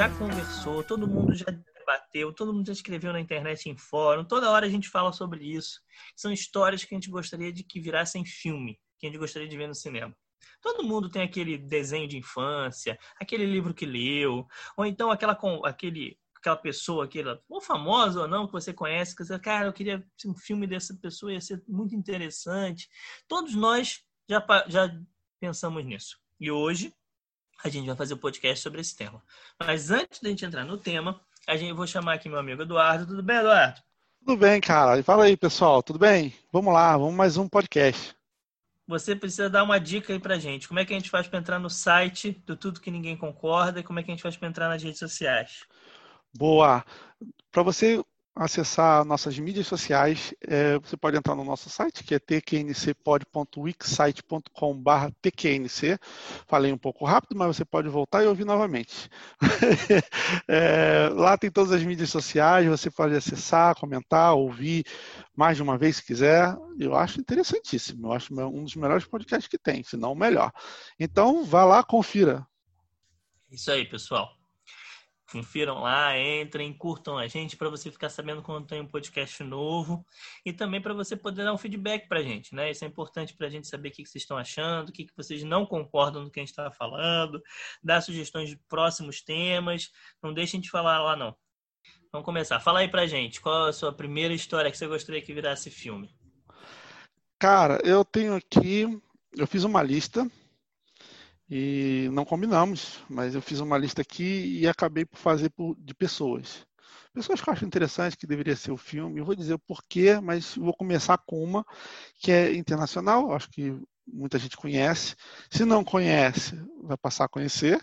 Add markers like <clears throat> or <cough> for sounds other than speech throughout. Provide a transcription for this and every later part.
já conversou, todo mundo já debateu, todo mundo já escreveu na internet em fórum, toda hora a gente fala sobre isso. São histórias que a gente gostaria de que virassem filme, que a gente gostaria de ver no cinema. Todo mundo tem aquele desenho de infância, aquele livro que leu, ou então aquela, aquele, aquela pessoa, aquela, ou famosa ou não, que você conhece, que você, cara, eu queria um filme dessa pessoa, ia ser muito interessante. Todos nós já, já pensamos nisso. E hoje a gente vai fazer o um podcast sobre esse tema. Mas antes da gente entrar no tema, a gente vou chamar aqui meu amigo Eduardo. Tudo bem, Eduardo? Tudo bem, cara. Fala aí, pessoal. Tudo bem? Vamos lá, vamos mais um podcast você precisa dar uma dica aí pra gente. Como é que a gente faz para entrar no site do Tudo Que Ninguém Concorda e como é que a gente faz para entrar nas redes sociais? Boa! Para você acessar nossas mídias sociais, é, você pode entrar no nosso site, que é tqncpod.wixsite.com.br tqnc. Falei um pouco rápido, mas você pode voltar e ouvir novamente. <laughs> é, lá tem todas as mídias sociais, você pode acessar, comentar, ouvir mais de uma vez se quiser. Eu acho interessantíssimo. Eu acho um dos melhores podcasts que tem, se não o melhor. Então, vá lá, confira. Isso aí, pessoal. Confiram lá, entrem, curtam a gente para você ficar sabendo quando tem um podcast novo e também para você poder dar um feedback para a gente, né? Isso é importante para a gente saber o que, vocês estão achando, o que, que vocês não concordam no que a gente está falando, dar sugestões de próximos temas. Não deixem de falar lá, não. Vamos começar. Fala aí para a gente, qual a sua primeira história que você gostaria que virasse filme? Cara, eu tenho aqui, eu fiz uma lista e não combinamos, mas eu fiz uma lista aqui e acabei por fazer por, de pessoas. Pessoas que eu acho interessantes, que deveria ser o filme. Eu vou dizer o porquê, mas vou começar com uma que é internacional, acho que muita gente conhece. Se não conhece, vai passar a conhecer,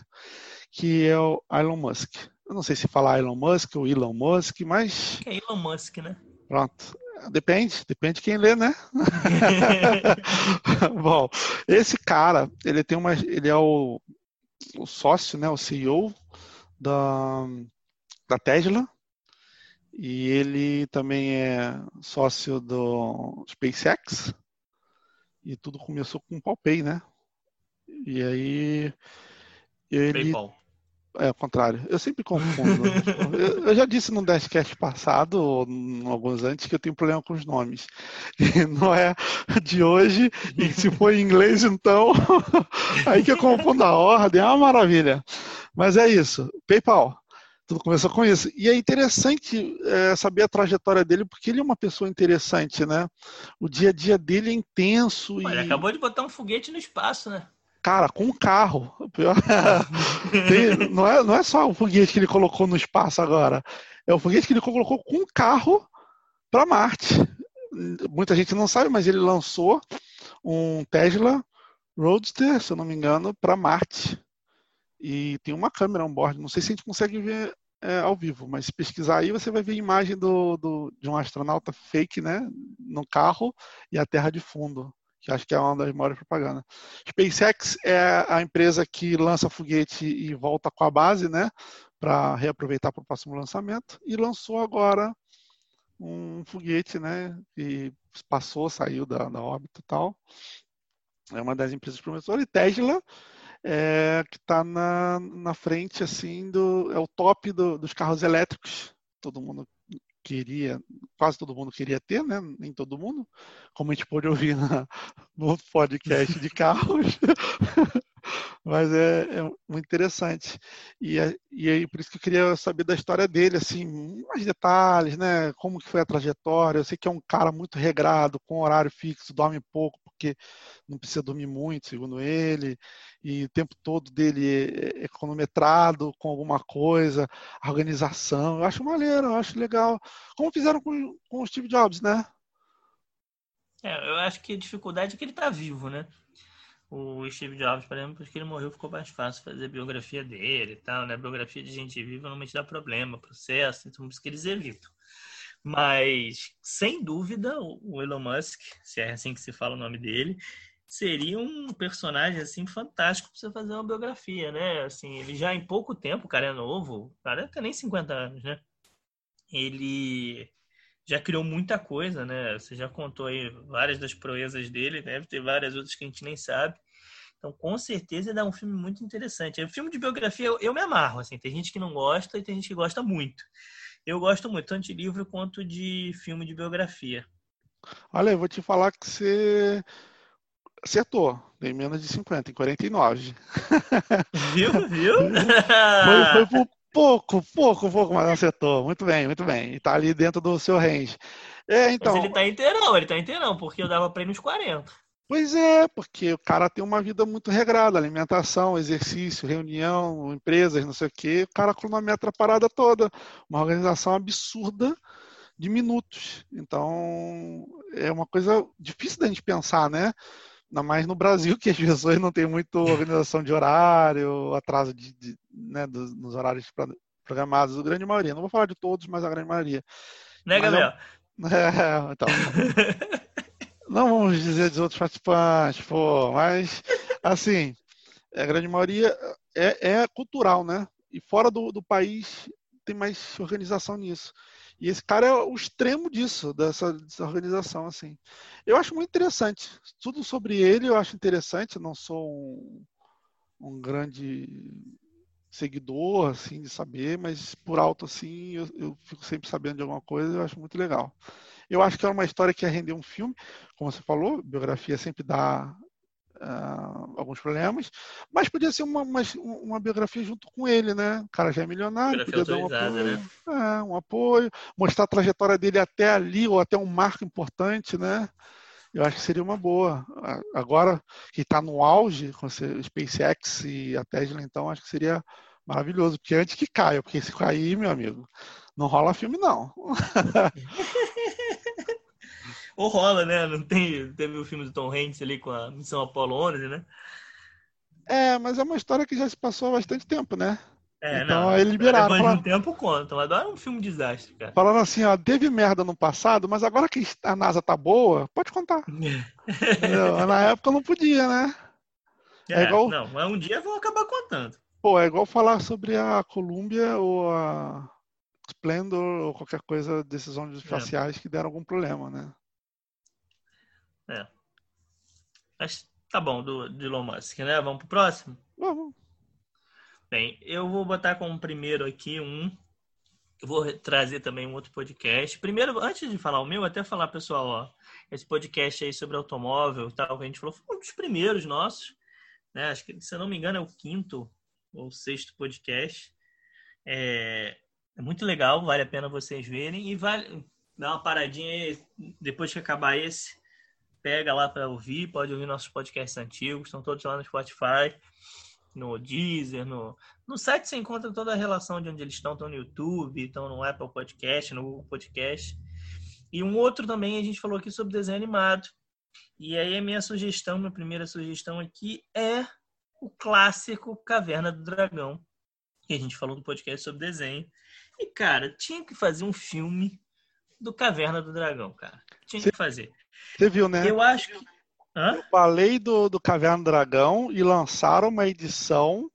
que é o Elon Musk. Eu não sei se falar Elon Musk ou Elon Musk, mas. É Elon Musk, né? Pronto. Depende, depende de quem lê, né? <laughs> Bom, esse cara, ele tem uma, ele é o, o sócio, né, o CEO da, da Tesla e ele também é sócio do SpaceX e tudo começou com o PalPay, né? E aí ele PayPal. É o contrário. Eu sempre confundo. eu, eu, já disse no Dashcast passado, ou em alguns antes, que eu tenho problema com os nomes. E não é de hoje, e se for em inglês, então, <laughs> aí que eu confundo a ordem, é uma maravilha. Mas é isso. PayPal. Tudo começou com isso. E é interessante é, saber a trajetória dele, porque ele é uma pessoa interessante, né? O dia a dia dele é intenso. Olha, e... Ele acabou de botar um foguete no espaço, né? Cara, com um carro. <laughs> Tem, não, é, não é só o foguete que ele colocou no espaço agora. É o foguete que ele colocou com um carro para Marte. Muita gente não sabe, mas ele lançou um Tesla Roadster, se eu não me engano, para Marte. E tem uma câmera on board. Não sei se a gente consegue ver é, ao vivo, mas se pesquisar aí você vai ver a imagem do, do, de um astronauta fake, né, no carro e a Terra de fundo que acho que é uma das maiores propagandas. SpaceX é a empresa que lança foguete e volta com a base, né, para reaproveitar para o próximo lançamento, e lançou agora um foguete, né, e passou, saiu da, da órbita e tal. É uma das empresas promissoras. E Tesla, é, que está na, na frente, assim, do, é o top do, dos carros elétricos. Todo mundo queria, quase todo mundo queria ter, né? Nem todo mundo, como a gente pôde ouvir na, no podcast de carros. <laughs> Mas é, é, muito interessante. E, é, e aí, por isso que eu queria saber da história dele, assim, mais detalhes, né? Como que foi a trajetória. Eu sei que é um cara muito regrado, com horário fixo, dorme pouco, porque não precisa dormir muito, segundo ele. E o tempo todo dele é, é cronometrado com alguma coisa, organização. Eu acho maneiro, eu acho legal. Como fizeram com, com o Steve Jobs, né? É, eu acho que a dificuldade é que ele está vivo, né? o Steve Jobs, por exemplo, porque ele morreu, ficou mais fácil fazer a biografia dele e tal, né? A biografia de gente viva normalmente dá problema, processo, então por isso que eles evitam. Mas, sem dúvida, o Elon Musk, se é assim que se fala o nome dele, seria um personagem, assim, fantástico para você fazer uma biografia, né? Assim, ele já em pouco tempo, o cara é novo, o cara tem nem 50 anos, né? Ele já criou muita coisa, né? Você já contou aí várias das proezas dele, deve ter várias outras que a gente nem sabe. Então, com certeza, ele é um filme muito interessante. O filme de biografia, eu, eu, me amarro, assim. Tem gente que não gosta e tem gente que gosta muito. Eu gosto muito, tanto de livro quanto de filme de biografia. Olha, eu vou te falar que você acertou. Tem menos de 50, em 49. Viu? Viu? <laughs> foi, foi por pouco, pouco, pouco, mas acertou. Muito bem, muito bem. E tá ali dentro do seu range. É, então... Mas ele tá inteirão, ele tá inteirão, porque eu dava pra nos 40. Pois é, porque o cara tem uma vida muito regrada, alimentação, exercício, reunião, empresas, não sei o quê. O cara cronometra a parada toda. Uma organização absurda de minutos. Então, é uma coisa difícil da gente pensar, né? Ainda mais no Brasil, que as pessoas não têm muita organização de horário, atraso de, de né, dos, nos horários programados, a grande maioria. Não vou falar de todos, mas a grande maioria. Né, Gabriel? <laughs> É, então. <laughs> não vamos dizer dos outros participantes, pô, mas assim, a grande maioria é, é cultural, né? E fora do, do país tem mais organização nisso. E esse cara é o extremo disso, dessa, dessa, organização, assim. Eu acho muito interessante. Tudo sobre ele eu acho interessante. Eu não sou um, um grande seguidor, assim, de saber, mas por alto, assim, eu, eu, fico sempre sabendo de alguma coisa eu acho muito legal. Eu acho que é uma história que ia render um filme, como você falou, biografia sempre dá uh, alguns problemas, mas podia ser uma, uma, uma, biografia junto com ele, né? O cara já é milionário, podia dar um apoio, né? é, um apoio, mostrar a trajetória dele até ali, ou até um marco importante, né? Eu acho que seria uma boa. Agora que está no auge com o SpaceX e a Tesla, então acho que seria maravilhoso. Porque antes que caia, porque se cair, meu amigo, não rola filme, não. <laughs> Ou rola, né? Não tem, teve o filme do Tom Hanks ali com a Missão Apollo 11, né? É, mas é uma história que já se passou há bastante tempo, né? É, então não, eles liberaram. Depois de um tempo conta, mas agora é um filme desastre, cara. Falando assim, ó, teve merda no passado, mas agora que a NASA tá boa, pode contar. <laughs> Na época não podia, né? É, é igual... Não, mas um dia vão acabar contando. Pô, é igual falar sobre a Columbia ou a Splendor ou qualquer coisa desses ônibus espaciais é. que deram algum problema, né? É. Mas tá bom, do, de Elon Musk, né? Vamos pro próximo? Vamos. Bem, eu vou botar como primeiro aqui um. Eu vou trazer também um outro podcast. Primeiro, antes de falar o meu, até falar, pessoal, ó, esse podcast aí sobre automóvel e tal, que a gente falou, foi um dos primeiros nossos. Né? Acho que, se eu não me engano, é o quinto ou sexto podcast. É, é muito legal, vale a pena vocês verem. E vale dar uma paradinha aí, depois que acabar esse pega lá para ouvir, pode ouvir nossos podcasts antigos, estão todos lá no Spotify, no Deezer, no, no site você encontra toda a relação de onde eles estão, estão no YouTube, estão no Apple Podcast, no Google Podcast. E um outro também, a gente falou aqui sobre desenho animado. E aí a minha sugestão, minha primeira sugestão aqui é o clássico Caverna do Dragão, que a gente falou no podcast sobre desenho. E, cara, tinha que fazer um filme do Caverna do Dragão, cara. Tinha que fazer. Você viu, né? Eu acho que. Hã? Eu falei do, do Caverna do Dragão e lançaram uma edição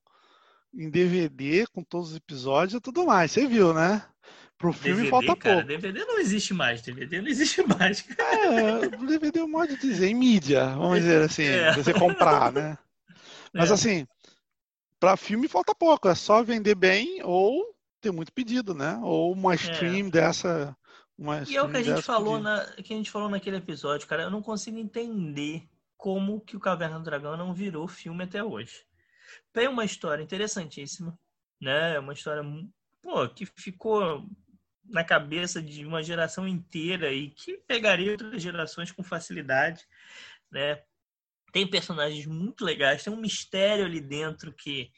em DVD com todos os episódios e tudo mais. Você viu, né? Pro filme DVD, falta cara, pouco. DVD não existe mais. DVD não existe <laughs> mais. É, DVD é um modo de dizer, em mídia, vamos dizer assim, é. você comprar, né? <laughs> Mas é. assim, para filme falta pouco. É só vender bem ou ter muito pedido, né? Ou uma é. stream é. dessa mas e é o que a gente falou na, que a gente falou naquele episódio, cara. Eu não consigo entender como que o Caverna do Dragão não virou filme até hoje. Tem uma história interessantíssima, né? Uma história pô, que ficou na cabeça de uma geração inteira e que pegaria outras gerações com facilidade, né? Tem personagens muito legais, tem um mistério ali dentro que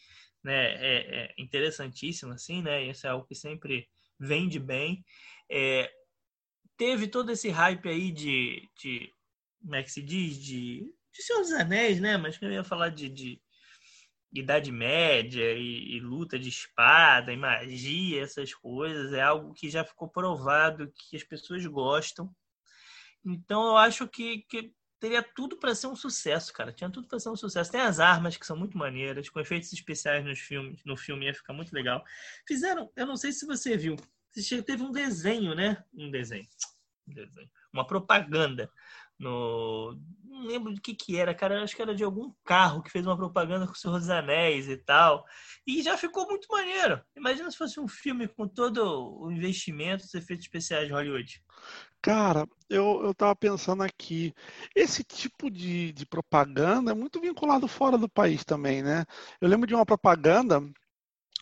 né, é, é interessantíssimo, assim, né? Isso é algo que sempre vende bem. É, teve todo esse hype aí de, de como é que se diz? De, de Senhor dos Anéis, né? Mas eu ia falar de, de Idade Média e, e, luta de espada e magia, essas coisas. É algo que já ficou provado que as pessoas gostam. Então eu acho que, que teria tudo para ser um sucesso, cara. Tinha tudo para ser um sucesso. Tem as armas que são muito maneiras, com efeitos especiais nos filmes, no filme ia ficar muito legal. Fizeram, eu não sei se você viu, teve um desenho, né? Um desenho. uma propaganda no. Não lembro de que que era, cara. Acho que era de algum carro que fez uma propaganda com o Senhor dos Anéis e tal. E já ficou muito maneiro. Imagina se fosse um filme com todo o investimento dos efeitos especiais de Hollywood. Cara, eu, eu tava pensando aqui, esse tipo de, de propaganda é muito vinculado fora do país também, né? Eu lembro de uma propaganda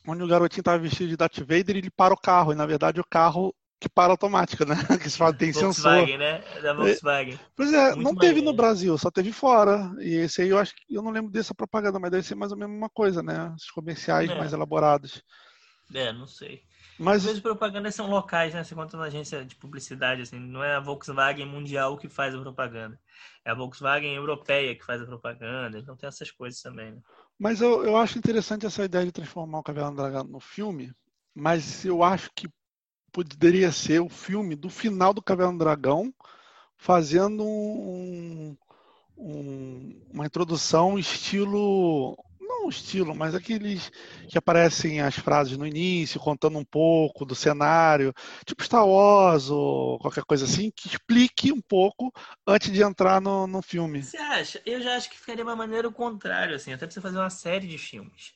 onde o garotinho estava vestido de Darth Vader e ele para o carro, e na verdade o carro que para automática, né? <laughs> Que se fala, tem Volkswagen, sensor. né? É da Volkswagen. Pois é, Muito não teve maneiro. no Brasil, só teve fora. E esse aí eu acho que eu não lembro dessa propaganda, mas deve ser mais ou menos uma coisa, né? Os comerciais É. mais elaborados. É, não sei. Às Mas vezes propagandas são locais, né? Você conta na agência de publicidade, assim, não é a Volkswagen mundial que faz a propaganda. É a Volkswagen europeia que faz a propaganda. Então tem essas coisas também, né? Mas eu, eu acho interessante essa ideia de transformar o Caverna do Dragão no filme, mas eu acho que poderia ser o filme do final do Caverna do Dragão, fazendo um- um- uma introdução estilo. Não estilo, mas aqueles que aparecem as frases no início, contando um pouco do cenário, tipo Star Wars ou qualquer coisa assim, que explique um pouco antes de entrar no, no filme. Você acha? Eu já acho que ficaria uma maneira o contrário, assim, até pra você fazer uma série de filmes.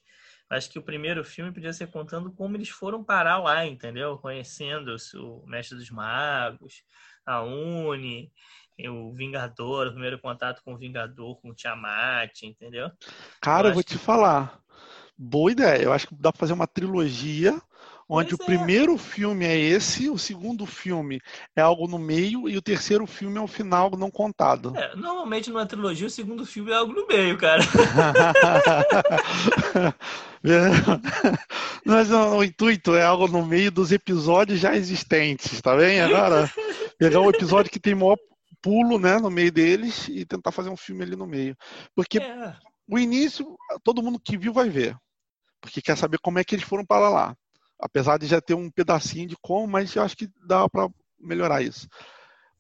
Acho que o primeiro filme podia ser contando como eles foram parar lá, entendeu? Conhecendo o Mestre dos Magos, a Uni, o Vingador, o primeiro contato com o Vingador, com o Tiamat, entendeu? Cara, Eu eu vou te falar. Boa ideia. Eu acho que dá pra fazer uma trilogia onde Pois o é. primeiro filme é esse, o segundo filme é algo no meio e o terceiro filme é o final não contado. É, normalmente numa trilogia o segundo filme é algo no meio, cara. <laughs> Mas o, intuito é algo no meio dos episódios já existentes, tá bem? Agora, pegar um episódio que tem maior pulo, né, no meio deles e tentar fazer um filme ali no meio. Porque É, o início, todo mundo que viu vai ver. Porque quer saber como é que eles foram para lá. Apesar de já ter um pedacinho de como, mas eu acho que dá para melhorar isso.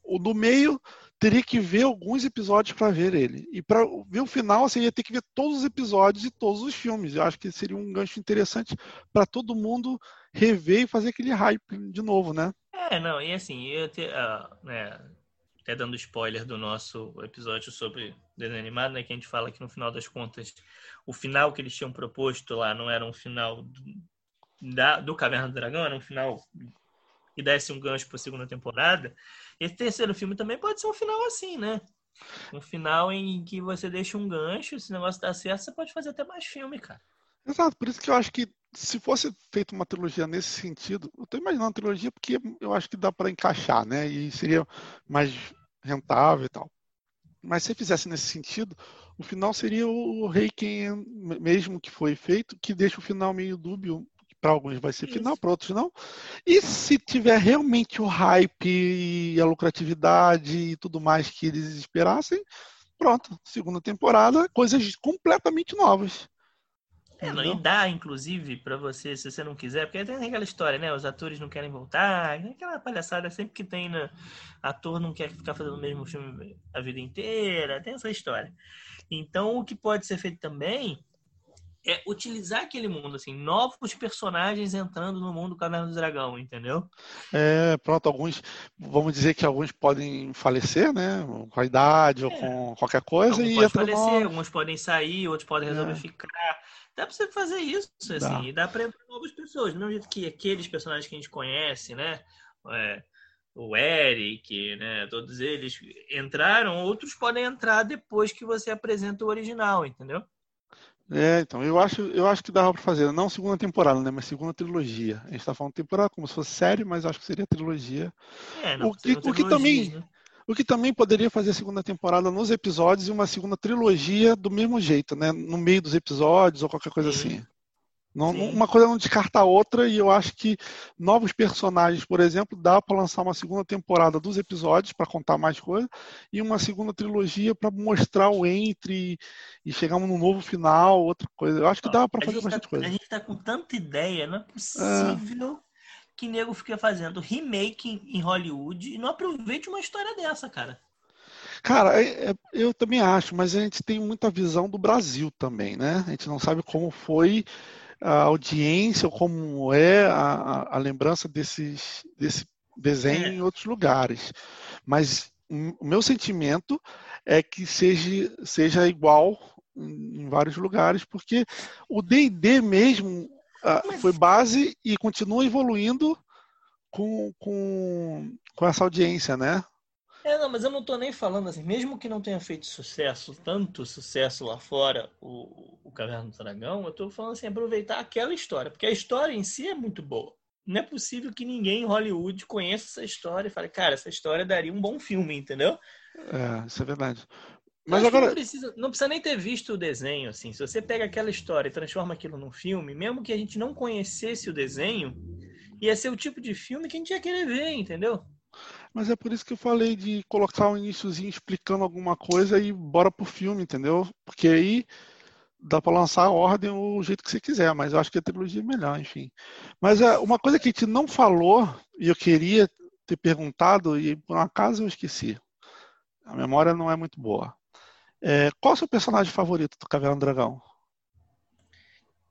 O do meio teria que ver alguns episódios para ver ele. E para ver o final, você ia ter que ver todos os episódios e todos os filmes. Eu acho que seria um gancho interessante para todo mundo rever e fazer aquele hype de novo, né? É, não, e assim, eu te, ah, né, até dando spoiler do nosso episódio sobre desenho animado, né, que a gente fala que no final das contas, o final que eles tinham proposto lá não era um final da, do Caverna do Dragão, era um final que desse um gancho para a segunda temporada. Esse terceiro filme também pode ser um final assim, né? Um final em que você deixa um gancho, se o negócio dá certo, você pode fazer até mais filme, cara. Exato, por isso que eu acho que se fosse feita uma trilogia nesse sentido, eu estou imaginando uma trilogia porque eu acho que dá para encaixar, né? E seria mais rentável e tal. Mas se fizesse nesse sentido, o final seria o Reiken mesmo que foi feito, que deixa o final meio dúbio. Para alguns vai ser final, para outros não. E se tiver realmente o hype e a lucratividade e tudo mais que eles esperassem, pronto, segunda temporada, coisas completamente novas. É, não, e dá, inclusive, pra você, se você não quiser, porque tem aquela história, né? Os atores não querem voltar, aquela palhaçada sempre que tem, né? Ator não quer ficar fazendo o mesmo filme a vida inteira, tem essa história. Então, o que pode ser feito também é utilizar aquele mundo, assim, novos personagens entrando no mundo Caverna do Dragão, entendeu? É, pronto, alguns, vamos dizer que alguns podem falecer, né? Com a idade ou É. com qualquer coisa Alguns e podem falecer, novos. alguns podem sair, outros podem resolver É. ficar. Dá pra você fazer isso, assim, Dá. e dá pra entrar novas pessoas. Do mesmo jeito que aqueles personagens que a gente conhece, né? É, o Eric, né? Todos eles entraram, outros podem entrar depois que você apresenta o original, entendeu? É, então, eu acho, eu acho que dava para fazer, não segunda temporada, né? Mas segunda trilogia. A gente tá falando temporada como se fosse série, mas acho que seria trilogia. É, não, O que- o que também- né? O que também poderia fazer a segunda temporada nos episódios e uma segunda trilogia do mesmo jeito, né? No meio dos episódios ou qualquer coisa Sim. assim. Não, uma coisa não descarta a outra, e eu acho que novos personagens, por exemplo, dá para lançar uma segunda temporada dos episódios para contar mais coisas, e uma segunda trilogia para mostrar o entre e chegar num novo final, outra coisa. Eu acho que dá para fazer gente tá- bastante coisa. A gente tá com tanta ideia, não é possível que nego fique fazendo remake em- em Hollywood e não aproveite uma história dessa, cara. Cara, é- é- eu também acho, mas a gente tem muita visão do Brasil também, né? A gente não sabe como foi a audiência ou como é a, a- lembrança desses, desse desenho é. em outros lugares. Mas o meu sentimento é que seja, seja igual em vários lugares, porque o D&D mesmo uh, foi base e continua evoluindo com, com, com essa audiência, né? É, não, mas eu não estou nem falando assim, mesmo que não tenha feito sucesso, tanto sucesso lá fora, o, o Caverna do Dragão, eu estou falando assim, aproveitar aquela história, porque a história em si é muito boa. Não é possível que ninguém em Hollywood conheça essa história e fale, cara, essa história daria um bom filme, entendeu? É, isso é verdade. Mas agora. Não precisa, não precisa nem ter visto o desenho, assim. Se você pega aquela história e transforma aquilo num filme, mesmo que a gente não conhecesse o desenho, ia ser o tipo de filme que a gente ia querer ver, entendeu? Mas é por isso que eu falei de colocar um iníciozinho explicando alguma coisa e bora pro filme, entendeu? Porque aí dá para lançar a ordem o jeito que você quiser, mas eu acho que a trilogia é melhor, enfim. Mas é, uma coisa que a gente não falou e eu queria ter perguntado e por um acaso eu esqueci. A memória não é muito boa. É, qual é o seu personagem favorito do Caverna do Dragão?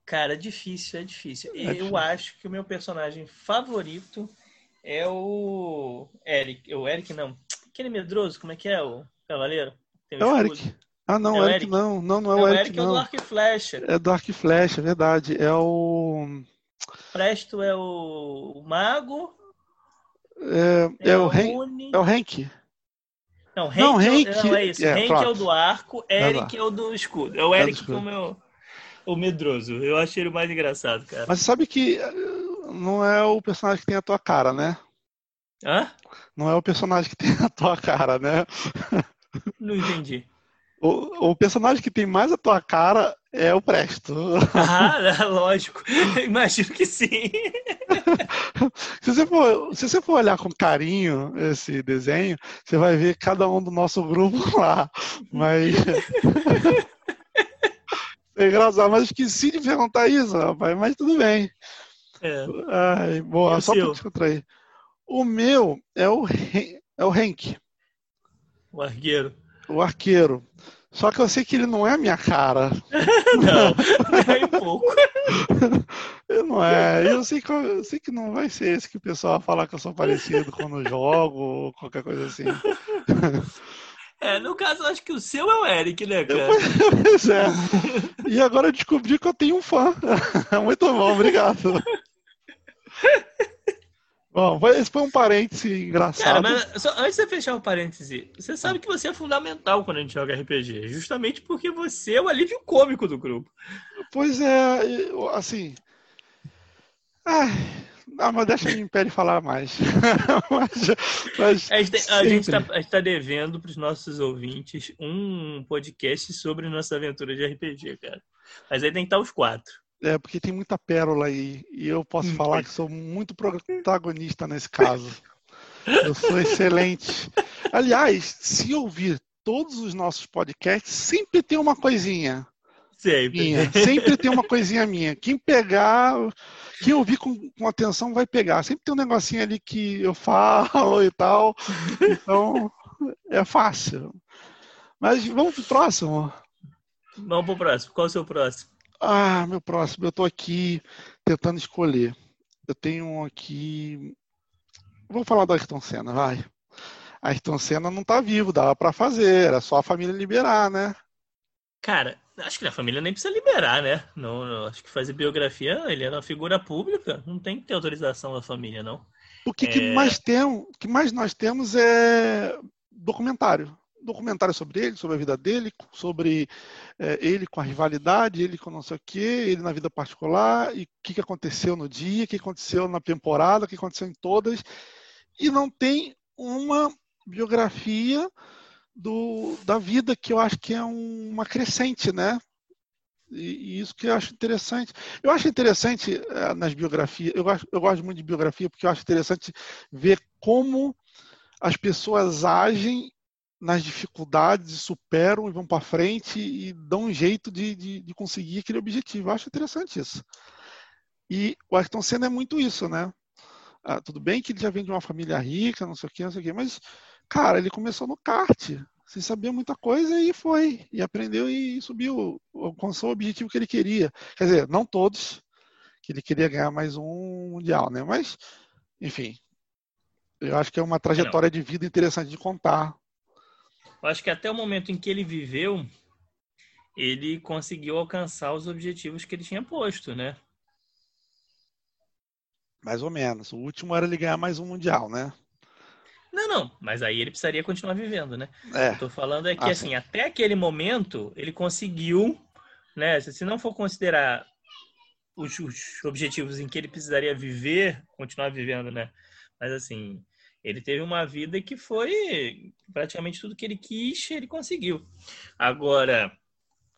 Cara, é difícil, é difícil. É eu difícil. acho que o meu personagem favorito é o Eric. O Eric não. Aquele medroso, como é que é o cavaleiro? é o Eric. Ah, não, é o Eric, Eric, não. Não, não é, é o Eric, Eric não. é o do Arc Flecha. É do Arc Flecha, é verdade. É o... Presto é o mago. É, é, é o, Ren... é o Hank. Não, Hank, não, Hank... É, não, é isso. É, Hank é o do arco, Eric é o do escudo. É o Eric é como é o medroso. Eu achei ele mais engraçado, cara. Mas sabe que não é o personagem que tem a tua cara, né? Hã? Não é o personagem que tem a tua cara, né? Não entendi. O, o personagem que tem mais a tua cara é o Presto. Ah, <laughs> lógico. Imagino que sim. se, você for, se você for olhar com carinho esse desenho, você vai ver cada um do nosso grupo <laughs> lá. Mas. <laughs> é engraçado, mas esqueci de perguntar isso, rapaz, mas tudo bem. É. Ai, boa, só para descontrair. O meu é o, é o Henk. O arqueiro. O arqueiro. Só que eu sei que ele não é a minha cara. <laughs> não, nem <laughs> um pouco. <laughs> não é. Eu sei, que, eu sei que não vai ser esse que o pessoal vai falar que eu sou parecido quando jogo ou qualquer coisa assim. É, no caso, eu acho que o seu é o Eric, né, cara? Pois é. E agora eu descobri que eu tenho um fã. Muito bom, obrigado. Bom, esse foi um parêntese engraçado. Cara, mas só, antes de fechar o parêntese, você sabe que você é fundamental quando a gente joga RPG, justamente porque você é o alívio cômico do grupo. Pois é, assim. Ai, não, mas deixa o Império falar mais. <laughs> mas, mas a gente está tá devendo para os nossos ouvintes um podcast sobre nossa aventura de RPG, cara. Mas aí tem que estar os quatro. É, porque tem muita pérola aí. E eu posso hum, falar que sou muito protagonista nesse caso. <laughs> Eu sou excelente. Aliás, se ouvir todos os nossos podcasts, sempre tem uma coisinha. Sempre. Minha. Sempre tem uma coisinha minha. Quem pegar, quem ouvir com, com, atenção vai pegar. Sempre tem um negocinho ali que eu falo e tal. Então, é fácil. Mas vamos pro próximo. Vamos pro próximo. Qual é o seu próximo? Ah, meu próximo, eu estou aqui tentando escolher. Eu tenho aqui. Vou falar do Ayrton Senna, vai. Ayrton Senna não está vivo, dava para fazer, era só a família liberar, né? Cara, acho que a família nem precisa liberar, né? Não, não, acho que fazer biografia, ele era uma figura pública, não tem que ter autorização da família, não. O que, é... que mais tem, o que mais nós temos é documentário documentário sobre ele, sobre a vida dele, sobre é, ele com a rivalidade, ele com não sei o quê, ele na vida particular, e o que, que aconteceu no dia, o que aconteceu na temporada, o que aconteceu em todas. E não tem uma biografia do, da vida que eu acho que é um, uma crescente, né? E, e, isso que eu acho interessante. Eu acho interessante é, nas biografias, eu, acho, eu gosto muito de biografia porque eu acho interessante ver como as pessoas agem nas dificuldades, superam e vão para frente e dão um jeito de, de, de, conseguir aquele objetivo. Eu acho interessante isso. E o Ayrton Senna é muito isso, né? Ah, tudo bem que ele já vem de uma família rica, não sei o que, não sei o que, mas, cara, ele começou no kart, sem saber muita coisa e foi, e aprendeu e subiu, alcançou o objetivo que ele queria. Quer dizer, não todos, que ele queria ganhar mais um mundial, né? Mas, enfim, Eu acho que é uma trajetória de vida interessante de contar. Eu acho que até o momento em que ele viveu, ele conseguiu alcançar os objetivos que ele tinha posto, né? Mais ou menos. O último era ele ganhar mais um Mundial, né? Não, não, mas aí ele precisaria continuar vivendo, né? É. Eu tô falando é que, ah, assim, sim. até aquele momento, ele conseguiu, né? Se não for considerar os, os, objetivos em que ele precisaria viver, continuar vivendo, né? Mas, assim, ele teve uma vida que foi praticamente tudo que ele quis, ele conseguiu. Agora,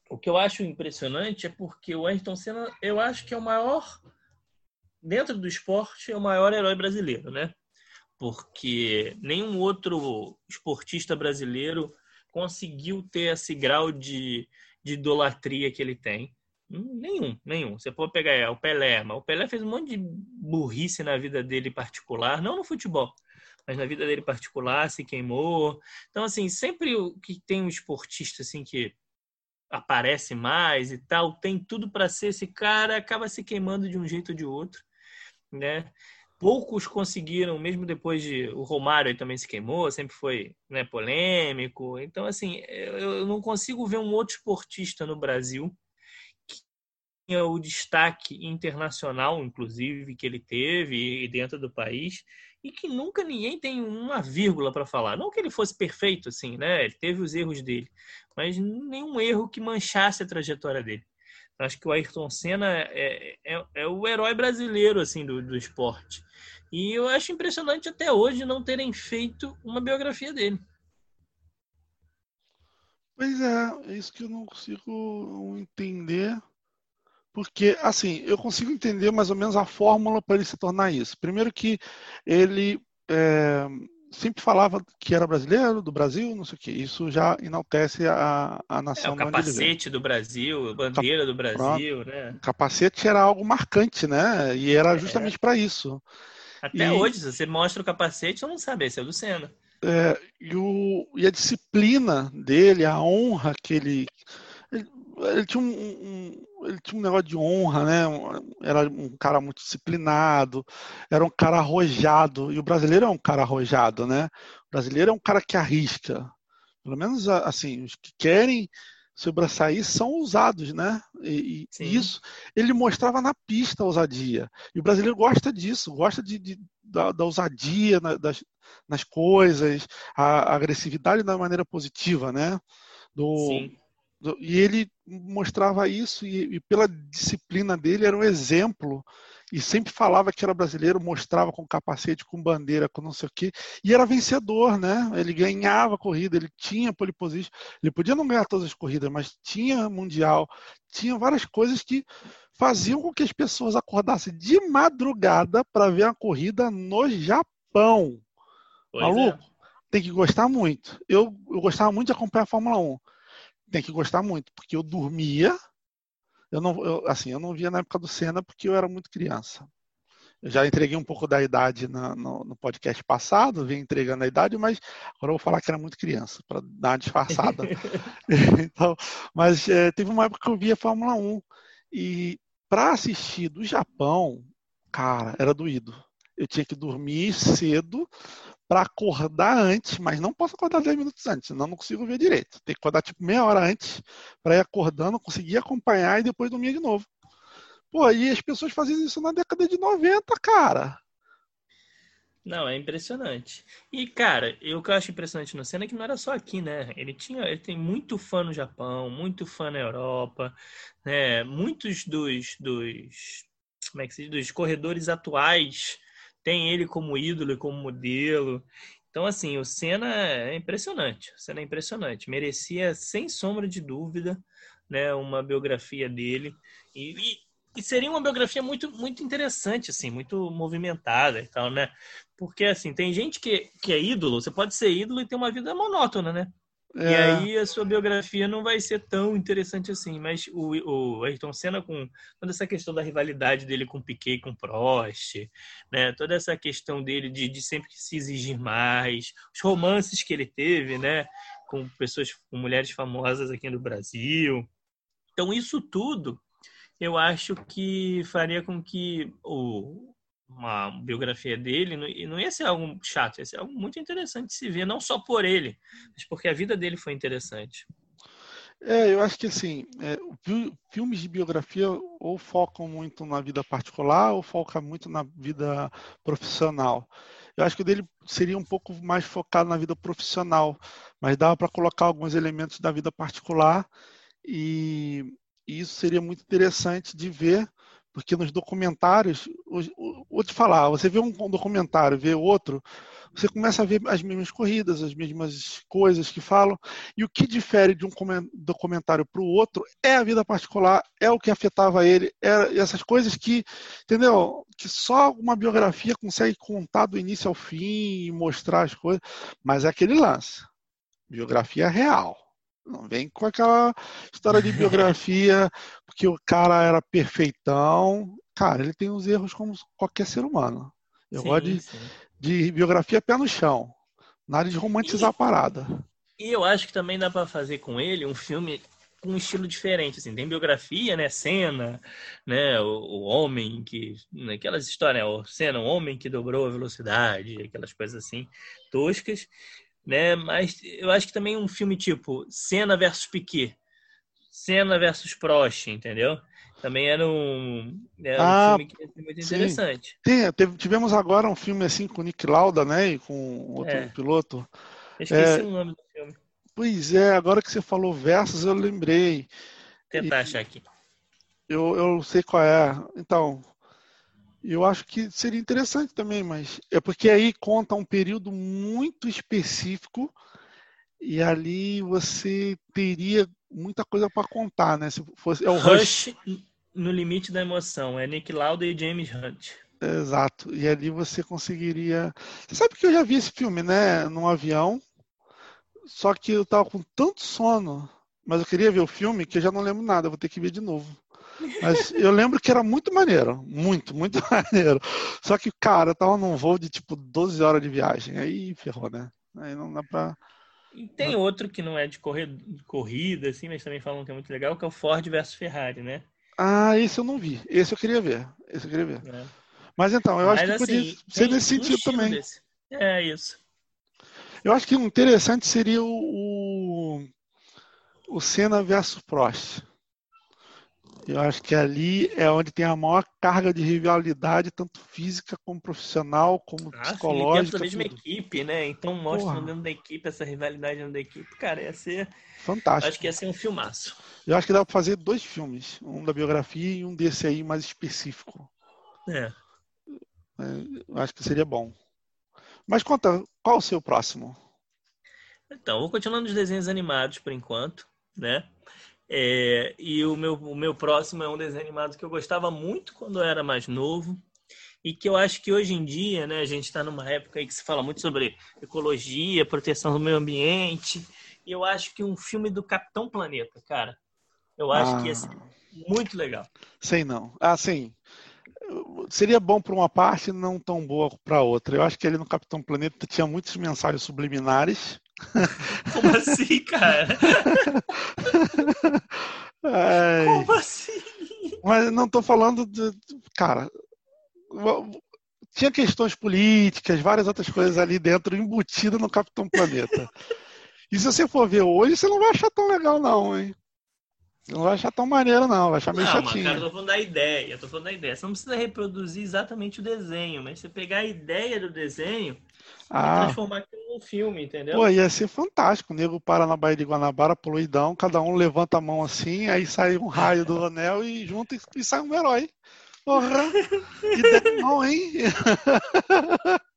o que eu acho impressionante é porque o Ayrton Senna, eu acho que é o maior, dentro do esporte, é o maior herói brasileiro, né? porque nenhum outro esportista brasileiro conseguiu ter esse grau de, de idolatria que ele tem. Nenhum, nenhum. Você pode pegar é, o Pelé, mas o Pelé fez um monte de burrice na vida dele particular, não no futebol, mas na vida dele particular, se queimou. Então, assim, sempre que tem um esportista assim que aparece mais e tal, tem tudo para ser esse cara, acaba se queimando de um jeito ou de outro, né? poucos conseguiram, mesmo depois de o Romário também se queimou, sempre foi né, polêmico. Então, assim, eu, eu não consigo ver um outro esportista no Brasil o destaque internacional, inclusive, que ele teve dentro do país e que nunca ninguém tem uma vírgula para falar. Não que ele fosse perfeito, assim, né? Ele teve os erros dele, mas nenhum erro que manchasse a trajetória dele. Acho que o Ayrton Senna é, é, é o herói brasileiro assim do, do esporte. E eu acho impressionante até hoje não terem feito uma biografia dele. Pois é, é isso que eu não consigo entender. Porque, assim, eu consigo entender mais ou menos a fórmula para ele se tornar isso. Primeiro que ele é, sempre falava que era brasileiro, do Brasil, não sei o que. Isso já enaltece a, a nação. É, o capacete do Brasil, a bandeira do Brasil, né? O capacete era algo marcante, né? E era é. justamente é. para isso. Até e... hoje, se você mostra o capacete, eu não sabe, esse é o do Senna. É, e, o, e a disciplina dele, a honra que ele. Ele, tinha um, um, ele tinha um negócio de honra, né? Era um cara muito disciplinado, era um cara arrojado. E o brasileiro é um cara arrojado, né? O brasileiro é um cara que arrisca. Pelo menos, assim, os que querem sobressair são ousados, né? E, e, isso ele mostrava na pista a ousadia. E o brasileiro gosta disso, gosta de, de da, da, ousadia na, das, nas coisas, a, a, agressividade da maneira positiva, né? Do, Sim. E ele mostrava isso e, e pela disciplina dele era um exemplo e sempre falava que era brasileiro, mostrava com capacete, com bandeira, com não sei o quê, e era vencedor, né? Ele ganhava a corrida, ele tinha pole position, ele podia não ganhar todas as corridas, mas tinha mundial, tinha várias coisas que faziam com que as pessoas acordassem de madrugada para ver a corrida no Japão. Pois Maluco, é. tem que gostar muito. Eu, eu gostava muito de acompanhar a Fórmula 1. Tem que gostar muito, porque eu dormia eu não, eu, assim, eu não via na época do Senna porque eu era muito criança. Eu já entreguei um pouco da idade na, no, no, podcast passado, vim entregando a idade, mas agora eu vou falar que era muito criança, para dar uma disfarçada. <laughs> <laughs> então, mas é, teve uma época que eu via Fórmula 1 e para assistir do Japão, cara, era doído. Eu tinha que dormir cedo para acordar antes, mas não posso acordar 10 minutos antes, senão não consigo ver direito. Tem que acordar tipo meia hora antes para ir acordando, conseguir acompanhar e depois dormir de novo. Pô, e as pessoas faziam isso na década de 90, cara. Não, é impressionante. E, cara, eu, o que eu acho impressionante no Senna é que não era só aqui, né? Ele tinha, ele tem muito fã no Japão, muito fã na Europa, né? Muitos dos, dos como é que se diz, dos corredores atuais tem ele como ídolo e como modelo. Então, assim, o Senna é impressionante. O Senna é impressionante. Merecia, sem sombra de dúvida, né, uma biografia dele. E, e, e, seria uma biografia muito, muito interessante, assim, muito movimentada e tal, né? Porque, assim, tem gente que, que é ídolo, você pode ser ídolo e ter uma vida monótona, né? É. E aí a sua biografia não vai ser tão interessante assim. Mas o, o Ayrton Senna, com toda essa questão da rivalidade dele com Piquet com Prost, né? toda essa questão dele de, de sempre se exigir mais, os romances que ele teve né? com pessoas, com mulheres famosas aqui no Brasil. Então, isso tudo eu acho que faria com que o, uma, biografia dele e não ia ser algo chato, ia ser algo muito interessante de se ver, não só por ele, mas porque a vida dele foi interessante. É, eu acho que assim, é, filmes de biografia ou focam muito na vida particular ou focam muito na vida profissional. Eu acho que o dele seria um pouco mais focado na vida profissional, mas dava para colocar alguns elementos da vida particular e, e isso seria muito interessante de ver porque nos documentários, vou te falar, você vê um documentário, vê outro, você começa a ver as mesmas corridas, as mesmas coisas que falam, e o que difere de um documentário para o outro é a vida particular, é o que afetava ele, é essas coisas que, entendeu? Que só uma biografia consegue contar do início ao fim e mostrar as coisas, mas é aquele lance, biografia real não vem com aquela história de biografia, <laughs> porque o cara era perfeitão. Cara, ele tem os erros como qualquer ser humano. Eu sim, gosto de, de, biografia pé no chão. Nada de romantizar e, a parada. E eu acho que também dá para fazer com ele um filme com um estilo diferente, assim, tem biografia, né, cena, né, o, o homem que, né, aquelas histórias, né, o cena, o homem que dobrou a velocidade, aquelas coisas assim, toscas, né? Mas eu acho que também um filme tipo Senna versus Piquet, Senna versus Prost, entendeu? Também era um, era ah, um filme que ia ser muito sim. interessante. Tem, tivemos agora um filme assim com o Nick Lauda, né? E com outro é. piloto. Eu esqueci é, o nome do filme. Pois é, agora que você falou versus, eu lembrei. Vou tentar e, achar aqui. Eu, eu sei qual é. Então, eu acho que seria interessante também, mas é porque aí conta um período muito específico e ali você teria muita coisa para contar, né? Se fosse é o Rush, Rush, no limite da emoção, é Nick Lauda e James Hunt. Exato. E ali você conseguiria. Você sabe que eu já vi esse filme, né? Num avião. Só que eu tava com tanto sono, mas eu queria ver o filme que eu já não lembro nada. vou ter que ver de novo. Mas eu lembro que era muito maneiro. Muito, muito <laughs> maneiro. Só que, cara, eu tava num voo de tipo 12 horas de viagem. Aí ferrou, né? Aí não dá pra. E tem outro que não é de corrida, assim, mas também falam que é muito legal, que é o Ford versus Ferrari, né? Ah, esse eu não vi. Esse eu queria ver. Esse eu queria ver. É. Mas então, eu mas, acho que assim, podia ser nesse sentido também. Desse. É isso. Eu acho que o interessante seria o, o, o Senna versus Prost. Eu acho que ali é onde tem a maior carga de rivalidade, tanto física como profissional, como ah, psicológica. Dentro da mesma tudo. equipe, né? Então mostra Porra. dentro da equipe essa rivalidade dentro da equipe. Cara, ia ser. Fantástico. Acho que ia ser um filmaço. Eu acho que dá para fazer dois filmes, um da biografia e um desse aí mais específico. É. é eu acho que seria bom. Mas conta, qual o seu próximo? Então, vou continuar nos desenhos animados por enquanto, né? É, e o meu, o meu próximo é um desenho animado que eu gostava muito quando eu era mais novo e que eu acho que hoje em dia, né, a gente está numa época aí que se fala muito sobre ecologia, proteção do meio ambiente, e eu acho que um filme do Capitão Planeta, cara, eu acho ah, que ia ser muito legal. Sei não. Ah, sim. Seria bom para uma parte, não tão boa para outra. Eu acho que ali no Capitão Planeta tinha muitas mensagens subliminares <laughs> como assim, cara? Ai. Como assim? Mas não estou falando de. Cara, tinha questões políticas, várias outras coisas ali dentro, embutidas no Capitão Planeta. E se você for ver hoje, você não vai achar tão legal, não, hein? Não vai achar tão maneiro, não. Vai achar meio não, chatinho. Não, cara, eu tô falando da ideia. Eu tô falando da ideia. Você não precisa reproduzir exatamente o desenho, mas você pegar a ideia do desenho ah. e transformar aquilo num filme, entendeu? Pô, ia ser fantástico. O nego para na Baía de Guanabara, poluidão, cada um levanta a mão assim, aí sai um raio do anel e junta e, sai um herói. Porra! <laughs> Que bom, hein? <laughs>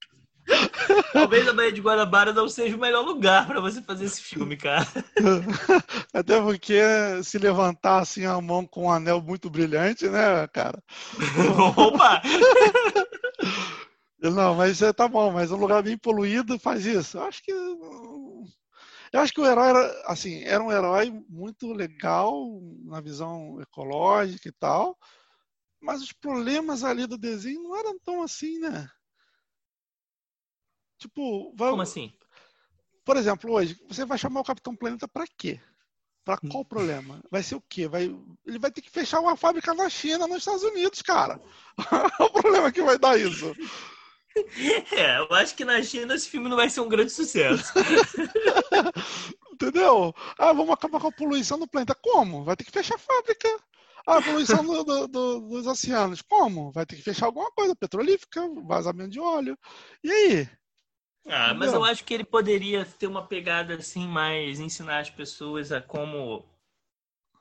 Talvez a Baía de Guanabara não seja o melhor lugar para você fazer esse filme, cara. <laughs> Até porque se levantar assim a mão com um anel muito brilhante, né, cara? <laughs> Opa! <laughs> Não, mas é, tá bom, mas um lugar bem poluído faz isso. Eu acho que. Eu acho que o herói era, assim, era um herói muito legal na visão ecológica e tal, mas os problemas ali do desenho não eram tão assim, né? Tipo, vai... como assim? Por exemplo, hoje, você vai chamar o Capitão Planeta para quê? Para qual problema? Vai ser o quê? Vai, ele vai ter que fechar uma fábrica na China, nos Estados Unidos, cara. <laughs> o problema que vai dar isso. É, eu acho que na China esse filme não vai ser um grande sucesso. <laughs> Entendeu? Ah, vamos acabar com a poluição do planeta. Como? Vai ter que fechar a fábrica. Ah, a poluição do, do, do, dos oceanos. Como? Vai ter que fechar alguma coisa petrolífica, vazamento de óleo. E aí? Ah, mas eu acho que ele poderia ter uma pegada assim, mais ensinar as pessoas a como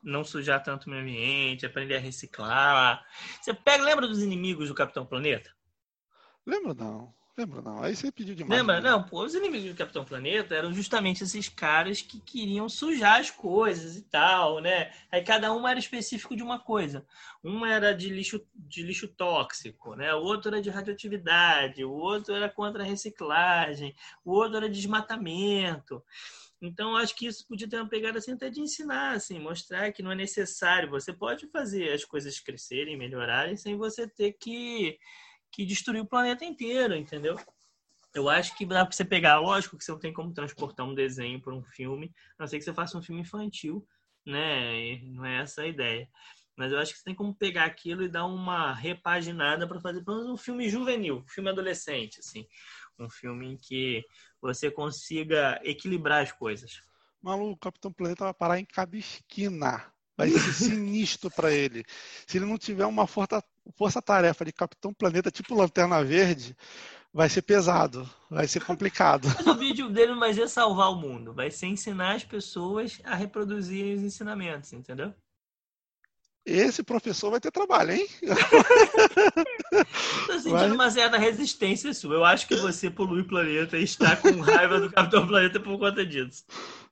não sujar tanto o meio ambiente, aprender a reciclar. Você pega, lembra dos inimigos do Capitão Planeta? Lembro não. Lembro não. Aí você pediu demais. Lembra? Né? Não, pô, os inimigos do Capitão Planeta eram justamente esses caras que queriam sujar as coisas e tal, né? Aí cada um era específico de uma coisa. Um era de lixo, de lixo tóxico, né? O outro era de radioatividade, o outro era contra a reciclagem, o outro era desmatamento. Então, acho que isso podia ter uma pegada assim até de ensinar, assim, mostrar que não é necessário. Você pode fazer as coisas crescerem, melhorarem, sem você ter que que destruiu o planeta inteiro, entendeu? Eu acho que dá para você pegar, lógico que você não tem como transportar um desenho para um filme, a não ser que você faça um filme infantil, né? E não é essa a ideia. Mas eu acho que você tem como pegar aquilo e dar uma repaginada para fazer pelo menos um filme juvenil, um filme adolescente, assim. Um filme em que você consiga equilibrar as coisas. Maluco, o Capitão Planeta vai parar em cada esquina. Vai ser <laughs> sinistro para ele. Se ele não tiver uma força, força-tarefa de Capitão Planeta tipo Lanterna Verde, vai ser pesado, vai ser complicado. Mas <laughs> o vídeo dele não vai ser salvar o mundo, vai ser ensinar as pessoas a reproduzirem os ensinamentos, entendeu? Esse professor vai ter trabalho, hein? <laughs> Tô sentindo vai... uma certa resistência sua. Eu acho que você polui o planeta e está com raiva do Capitão Planeta por conta disso.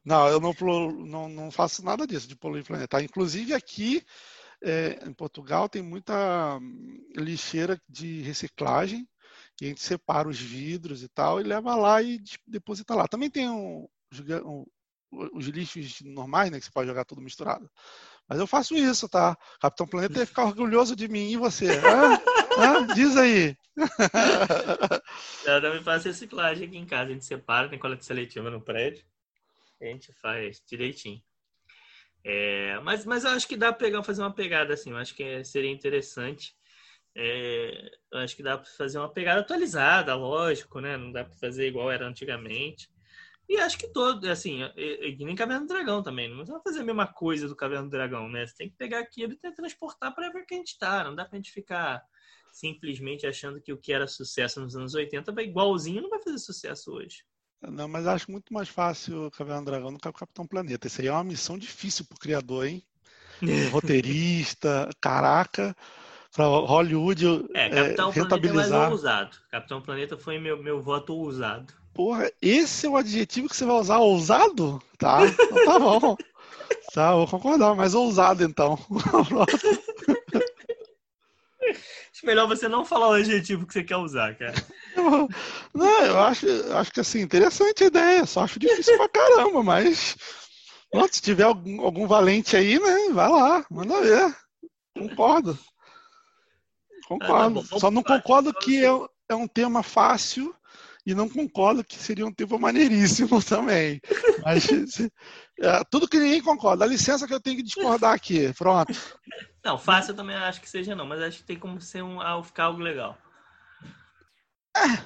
Não, eu não, não, não faço nada disso, de poluir o planeta. Inclusive aqui é, em Portugal tem muita lixeira de reciclagem, e a gente separa os vidros e tal, e leva lá e deposita lá. Também tem um, um, os lixos normais, né, que você pode jogar tudo misturado. Mas eu faço isso, tá? Capitão Planeta ia ficar orgulhoso de mim e você. Diz aí. <laughs> Eu também faço reciclagem aqui em casa. A gente separa, tem coleta seletiva no prédio. A gente faz direitinho. É, mas, mas eu acho que dá para pegar, fazer uma pegada assim. Eu acho que seria interessante. É, eu acho que dá para fazer uma pegada atualizada, lógico, né? Não dá para fazer igual era antigamente. E acho que todo, assim, e, e nem Caverna do Dragão também. Não vai fazer a mesma coisa do Caverna do Dragão, né? Você tem que pegar aquilo e transportar para ver que a gente tá. Não dá pra gente ficar simplesmente achando que o que era sucesso nos anos 80 vai igualzinho, não vai fazer sucesso hoje. Não, mas acho muito mais fácil o Caverna do Dragão do que o Capitão Planeta. Isso aí é uma missão difícil pro criador, hein? <laughs> Roteirista, caraca para Hollywood é, Capitão é, rentabilizar. Planeta é mais ousado. Capitão Planeta foi meu, meu voto ousado. Porra, esse é o adjetivo que você vai usar? Ousado? Tá, então tá bom. <laughs> Tá, vou concordar, mas ousado então. <laughs> Acho melhor você não falar o adjetivo que você quer usar, cara. Não, eu acho, acho que assim, interessante a ideia, só acho difícil pra caramba, mas pronto, se tiver algum, algum valente aí, né, vai lá, manda ver. Concordo. Concordo. Ah, tá Só não concordo que é, é um tema fácil e não concordo que seria um tema maneiríssimo <laughs> também. Mas é, tudo que ninguém concorda. Dá licença que eu tenho que discordar aqui. Pronto. Não, fácil eu também acho que seja não, mas acho que tem como ser um, ficar algo legal. É,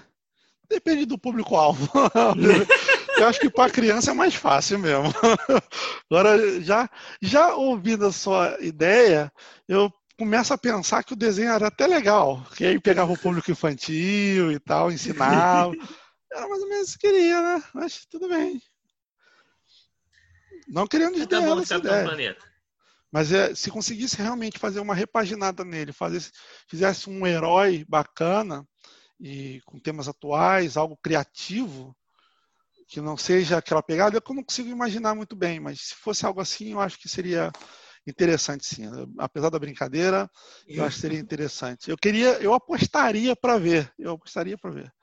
depende do público-alvo. <laughs> eu acho que para criança é mais fácil mesmo. <laughs> Agora, já, já ouvindo a sua ideia, eu começa a pensar que o desenho era até legal, que aí pegava o público infantil e tal, ensinava. <laughs> Era mais ou menos isso que queria, né? Mas tudo bem. Não querendo dizer tá essa ideia. Planeta. Mas é, se conseguisse realmente fazer uma repaginada nele, fazer, fizesse um herói bacana e com temas atuais, algo criativo, que não seja aquela pegada, eu não consigo imaginar muito bem, mas se fosse algo assim, eu acho que seria interessante sim. Apesar da brincadeira, eu acho que seria interessante. Eu queria, eu apostaria para ver. Eu apostaria para ver.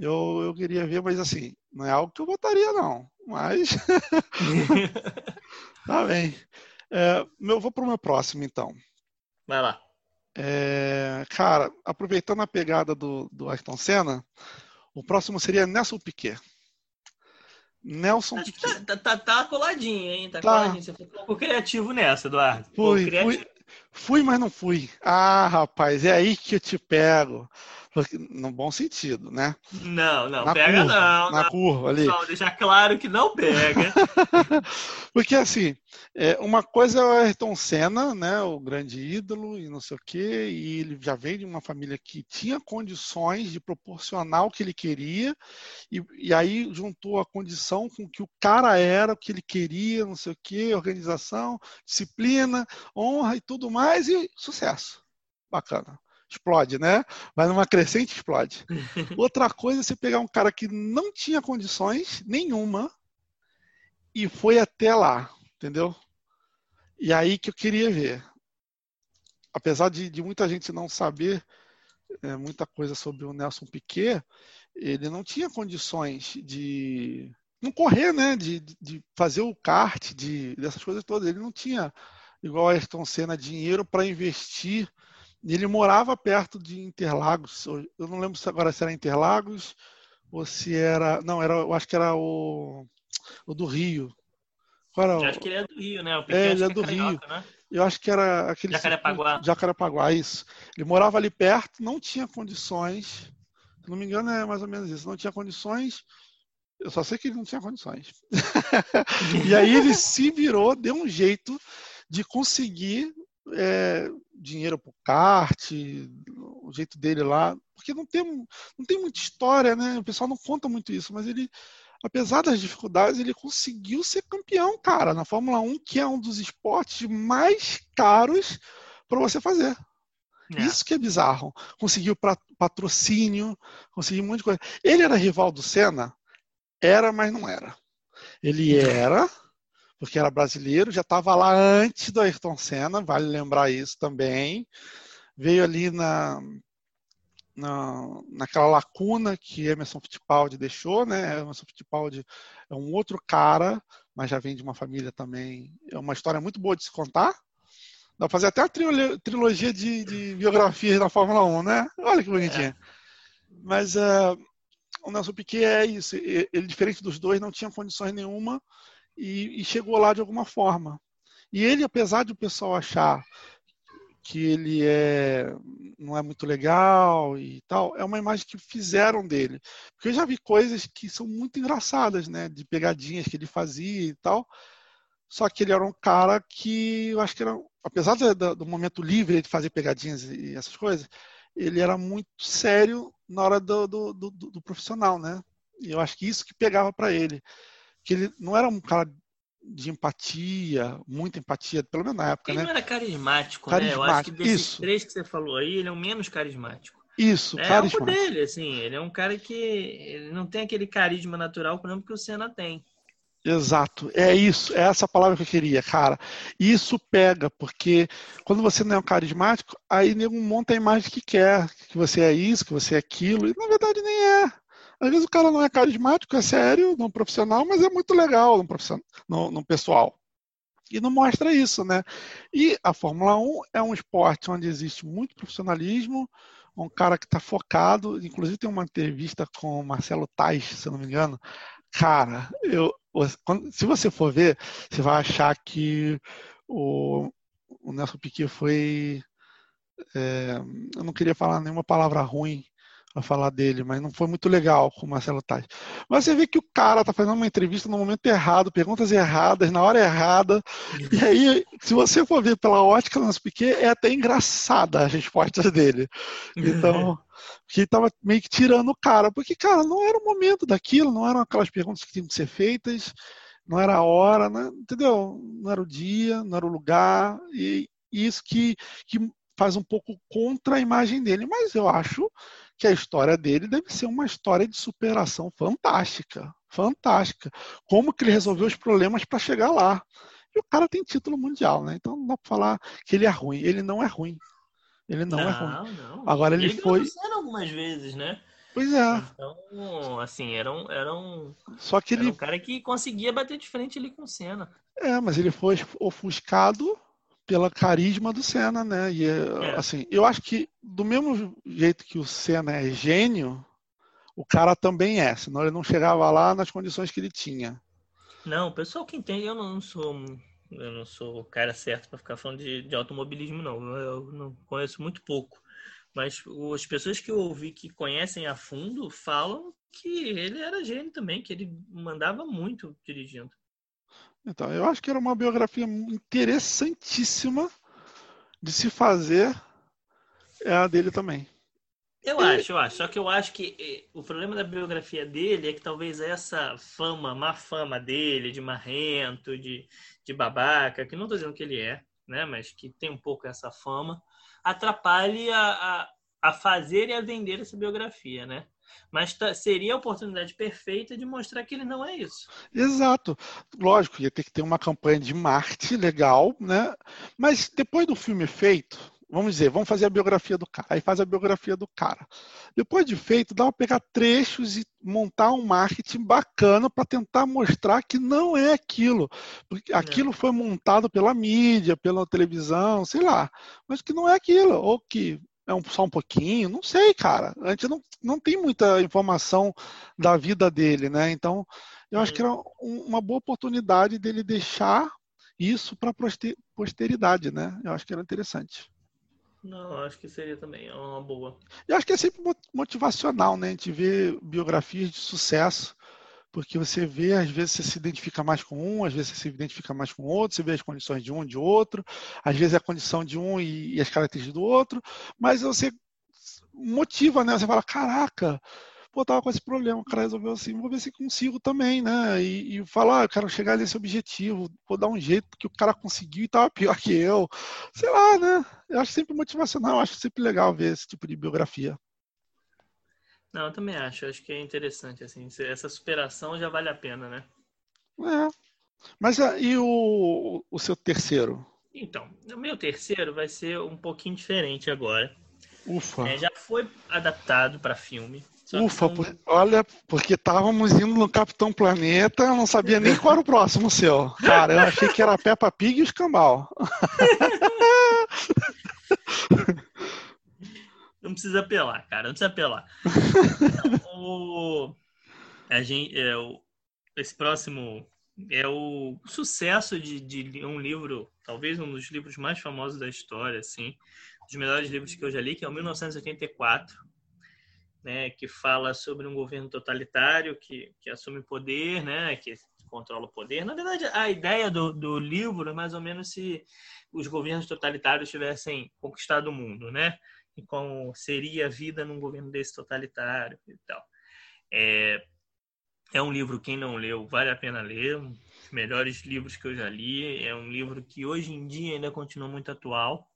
Eu, eu queria ver, mas assim, não é algo que eu votaria, não. Mas. <laughs> <laughs> tá bem. É, eu vou para o meu próximo, então. Vai lá. É, cara, aproveitando a pegada do, do Ayrton Senna, o próximo seria Nelson Piquet. Nelson Piquet. Tá, tá, tá, coladinho, hein? Tá, tá. coladinho. Você pouco criativo nessa, Eduardo. Fui, fui, fui, mas não fui. Ah, rapaz, é aí que eu te pego no bom sentido, né? Não, não, na pega curva, não. Na não. curva ali. Não, deixar claro que não pega. <laughs> Porque assim, é, uma coisa é o Ayrton Senna, né, o grande ídolo e não sei o quê, e ele já vem de uma família que tinha condições de proporcionar o que ele queria, e, e aí juntou a condição com que o cara era, o que ele queria, não sei o quê, organização, disciplina, honra e tudo mais, e sucesso. Bacana explode, né? Vai numa crescente, explode. <laughs> Outra coisa é você pegar um cara que não tinha condições nenhuma e foi até lá, entendeu? E aí que eu queria ver. Apesar de, de muita gente não saber é, muita coisa sobre o Nelson Piquet, ele não tinha condições de não correr, né? De, de fazer o kart, de, dessas coisas todas. Ele não tinha, igual a Ayrton Senna, dinheiro para investir ele morava perto de Interlagos. Eu não lembro se agora se era Interlagos ou se era. Não, era, eu acho que era o, o do Rio. Era eu acho que ele é do Rio, né? O é, ele é do é Rio. Né? Eu acho que era aquele. Jacarepaguá. Jacarepaguá, isso. Ele morava ali perto, não tinha condições. Se não me engano, é mais ou menos isso. Não tinha condições. Eu só sei que ele não tinha condições. <laughs> e aí ele se virou, deu um jeito de conseguir é, dinheiro para o kart, o jeito dele lá, porque não tem, não tem muita história, né? O pessoal não conta muito isso, mas ele, apesar das dificuldades, ele conseguiu ser campeão, cara, na Fórmula 1, que é um dos esportes mais caros para você fazer. É. Isso que é bizarro. Conseguiu patrocínio, conseguiu um monte de coisa. Ele era rival do Senna? Era, mas não era. Ele era, porque era brasileiro, já estava lá antes do Ayrton Senna, vale lembrar isso também. Veio ali na, na, naquela lacuna que Emerson Fittipaldi deixou, né? Emerson Fittipaldi é um outro cara, mas já vem de uma família também. É uma história muito boa de se contar. Dá pra fazer até a trilogia de, de biografias da Fórmula 1, né? Olha que bonitinho. É. Mas uh, o Nelson Piquet é isso. Ele, diferente dos dois, não tinha condições nenhuma e, e chegou lá de alguma forma. E ele, apesar de o pessoal achar que ele é não é muito legal e tal, é uma imagem que fizeram dele. Porque eu já vi coisas que são muito engraçadas, né, de pegadinhas que ele fazia e tal. Só que ele era um cara que eu acho que era, apesar do, do momento livre de fazer pegadinhas e essas coisas, ele era muito sério na hora do, do, do, do profissional, né? E eu acho que isso que pegava para ele que ele não era um cara de empatia, muita empatia, pelo menos na época, ele né? Ele não era carismático, carismático, né? Eu acho que desses isso. três que você falou aí, ele é o menos carismático. Isso, é carismático. É dele, assim, ele é um cara que ele não tem aquele carisma natural, por exemplo, que o Senna tem. Exato, é isso, é essa palavra que eu queria, cara. Isso pega, porque quando você não é um carismático, aí nego monta a imagem que quer, que você é isso, que você é aquilo, e na verdade nem é. Às vezes o cara não é carismático, é sério, não profissional, mas é muito legal no, profissional, no, no pessoal. E não mostra isso, né? E a Fórmula 1 é um esporte onde existe muito profissionalismo, um cara que está focado. Inclusive tem uma entrevista com o Marcelo Tais, se não me engano. Cara, eu, se você for ver, você vai achar que o, o Nelson Piquet foi. É, eu não queria falar nenhuma palavra ruim, a falar dele, mas não foi muito legal com o Marcelo Tais. Mas você vê que o cara tá fazendo uma entrevista no momento errado, perguntas erradas, na hora errada. E aí, se você for ver pela ótica do nosso Piquet, é até engraçada as respostas dele. Então, que tava meio que tirando o cara, porque, cara, não era o momento daquilo, não eram aquelas perguntas que tinham que ser feitas, não era a hora, né? entendeu? Não era o dia, não era o lugar, e isso que, que faz um pouco contra a imagem dele, mas eu acho que a história dele deve ser uma história de superação fantástica, fantástica. Como que ele resolveu os problemas para chegar lá. E o cara tem título mundial, né? Então não dá para falar que ele é ruim. Ele não é ruim. Ele não, é não é ruim. Não. Agora ele, ele foi. algumas vezes, né? Pois é. Então, assim, era um, era um, Só que ele... Era um cara que conseguia bater de frente ali com o Senna. É, mas ele foi ofuscado pela carisma do Senna, né? E é. assim, eu acho que do mesmo jeito que o Senna é gênio, o cara também é, senão ele não chegava lá nas condições que ele tinha. Não, o pessoal que entende, eu não sou eu não sou o cara certo para ficar falando de, de, automobilismo, não. Eu não conheço muito pouco. Mas as pessoas que eu ouvi que conhecem a fundo falam que ele era gênio também, que ele mandava muito dirigindo. Então, eu acho que era uma biografia interessantíssima de se fazer é a dele também. Eu acho, eu acho. Só que eu acho que eh, o problema da biografia dele é que talvez essa fama, má fama dele, de marrento, de, de babaca, que não estou dizendo que ele é, né? Mas que tem um pouco essa fama, atrapalhe a, a, a fazer e a vender essa biografia, né? Mas tá, seria a oportunidade perfeita de mostrar que ele não é isso. Exato. Lógico, ia ter que ter uma campanha de marketing legal, né? Mas depois do filme feito, vamos dizer, vamos fazer a biografia do cara. Aí faz a biografia do cara. Depois de feito, dá para pegar trechos e montar um marketing bacana para tentar mostrar que não é aquilo. Porque aquilo foi montado pela mídia, pela televisão, sei lá. Mas que não é aquilo. Ou que é um, só um pouquinho, não sei, cara. A gente não, não tem muita informação da vida dele, né? Então, eu acho que era um, uma boa oportunidade dele deixar isso para posteridade, né? Eu acho que era interessante. Não, acho que seria também é uma boa. Eu acho que é sempre motivacional, né? A gente vê biografias de sucesso, porque você vê, às vezes você se identifica mais com um, às vezes você se identifica mais com outro, você vê as condições de um, de outro, às vezes é a condição de um e, e as características do outro, mas você motiva, né? Você fala, caraca, pô, tava com esse problema, o cara resolveu assim, vou ver se consigo também, né? E, e falar, ah, eu quero chegar nesse objetivo, vou dar um jeito que o cara conseguiu e tava pior que eu. Sei lá, né? Eu acho sempre motivacional, acho sempre legal ver esse tipo de biografia. Não, eu também acho, eu acho que é interessante, assim, essa superação já vale a pena, né? É. Mas ah, e o, o seu terceiro? Então, o meu terceiro vai ser um pouquinho diferente agora. Ufa. É, já foi adaptado para filme. Ufa, não... por... olha, porque estávamos indo no Capitão Planeta, eu não sabia nem qual era o próximo seu. Cara, eu achei que era Peppa Pig e o Escambau. <laughs> Não precisa apelar, cara, não precisa apelar. <laughs> o... A gente, é, o... Esse próximo é o sucesso de, de um livro, talvez um dos livros mais famosos da história, assim, dos melhores livros que eu já li, que é o 1984 né, que fala sobre um governo totalitário que, que assume poder, né, que controla o poder. Na verdade, a ideia do, do livro é mais ou menos se os governos totalitários tivessem conquistado o mundo, né? E como seria a vida num governo desse totalitário e tal. É, é um livro, quem não leu, vale a pena ler. Um dos melhores livros que eu já li. É um livro que hoje em dia ainda continua muito atual,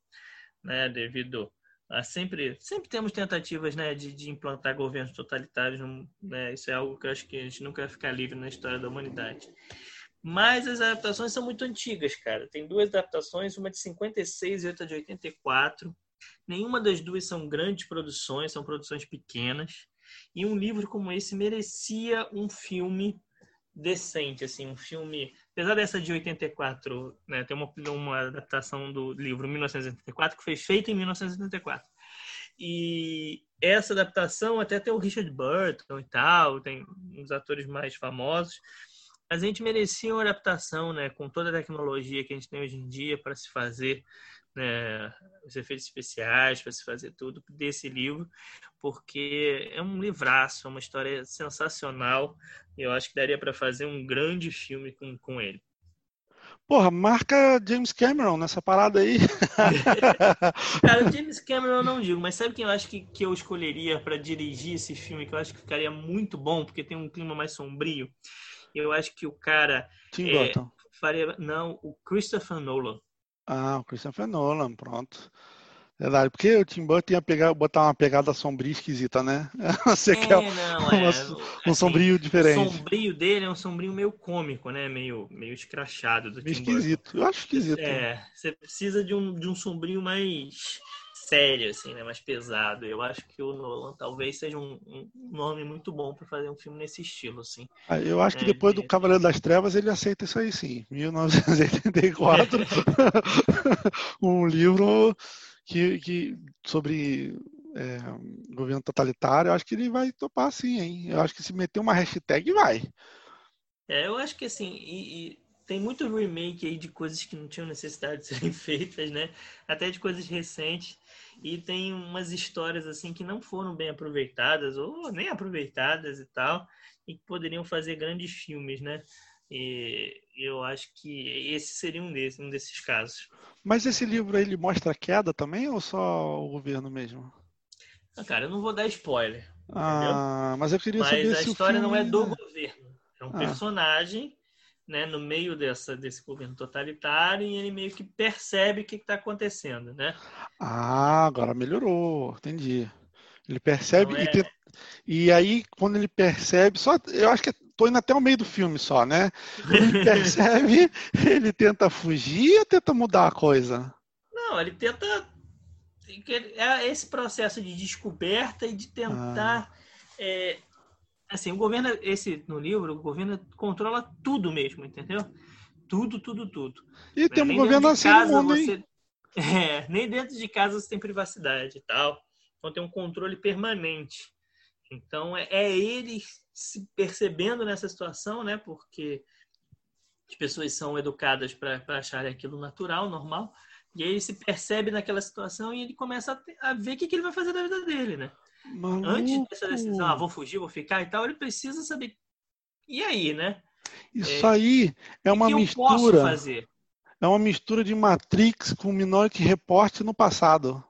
né? Devido ah, sempre, sempre temos tentativas né, de, de implantar governos totalitários. Né? Isso é algo que eu acho que a gente nunca vai ficar livre na história da humanidade. Mas as adaptações são muito antigas, cara. Tem duas adaptações, uma de 56 e outra de 84. Nenhuma das duas são grandes produções, são produções pequenas. E um livro como esse merecia um filme decente, assim, um filme. Apesar dessa de 84, né, tem uma, uma adaptação do livro 1984 que foi feita em 1984. E essa adaptação até tem o Richard Burton e tal, tem uns atores mais famosos. Mas a gente merecia uma adaptação, né, com toda a tecnologia que a gente tem hoje em dia para se fazer né, os efeitos especiais, para se fazer tudo desse livro, porque é um livraço, é uma história sensacional. E eu acho que daria para fazer um grande filme com, com ele. Porra, marca James Cameron nessa parada aí. <laughs> Cara, <laughs> James Cameron eu não digo, mas sabe quem eu acho que, que eu escolheria para dirigir esse filme, que eu acho que ficaria muito bom, porque tem um clima mais sombrio? Eu acho que o cara. Tim é, Burton. Faria, não, o Christopher Nolan. Ah, o Christopher Nolan, pronto. Verdade, porque o Tim Burton ia pegar, botar uma pegada sombria esquisita, né? <laughs> Você é, quer não, <laughs> é, um assim, sombrio diferente. O sombrio dele é um sombrio meio cômico, né? Meio, meio escrachado do meio Tim esquisito. Burton. Eu acho esquisito. É, você precisa de um, de um sombrio mais sério, assim, né? Mais pesado. Eu acho que o Nolan talvez seja um, um nome muito bom para fazer um filme nesse estilo, assim. Ah, eu acho que é, depois do Cavaleiro das Trevas ele aceita isso aí, sim. 1984, <laughs> um livro que, que sobre é, governo totalitário, eu acho que ele vai topar sim, hein? Eu acho que se meter uma hashtag, vai. É, eu acho que assim, e, e tem muito remake aí de coisas que não tinham necessidade de <laughs> serem feitas, né? Até de coisas recentes. E tem umas histórias assim que não foram bem aproveitadas, ou nem aproveitadas e tal, e que poderiam fazer grandes filmes, né? E eu acho que esse seria um desses, um desses casos. Mas esse livro ele mostra a queda também ou só o governo mesmo? Ah, cara, eu não vou dar spoiler. Ah, entendeu? mas eu queria mas saber a se história o filme... não é do governo. É um Ah. personagem, né, no meio dessa, desse governo totalitário e ele meio que percebe o que está acontecendo, né? Ah, agora melhorou, entendi. Ele percebe Então e, é- tem- e aí quando ele percebe, só eu acho que tô indo até o meio do filme só, né? Quando ele <laughs> percebe, ele tenta fugir ou tenta mudar a coisa? Não, ele tenta. É esse processo de descoberta e de tentar. é, assim, o governo, esse no livro, o governo controla tudo mesmo, entendeu? Tudo, tudo, tudo. E tem um governo assim no casa mundo, hein? você- <laughs> É, nem dentro de casa você tem privacidade e tal. Então tem um controle permanente. Então é, é ele se percebendo nessa situação, né? Porque as pessoas são educadas para acharem aquilo natural, normal. E aí ele se percebe naquela situação e ele começa a, a ver o que, que ele vai fazer da vida dele, né? Antes dessa decisão, ah, vou fugir, vou ficar e tal, ele precisa saber. E aí, né? Isso aí é uma que mistura. É uma mistura de Matrix com Minority Report no passado.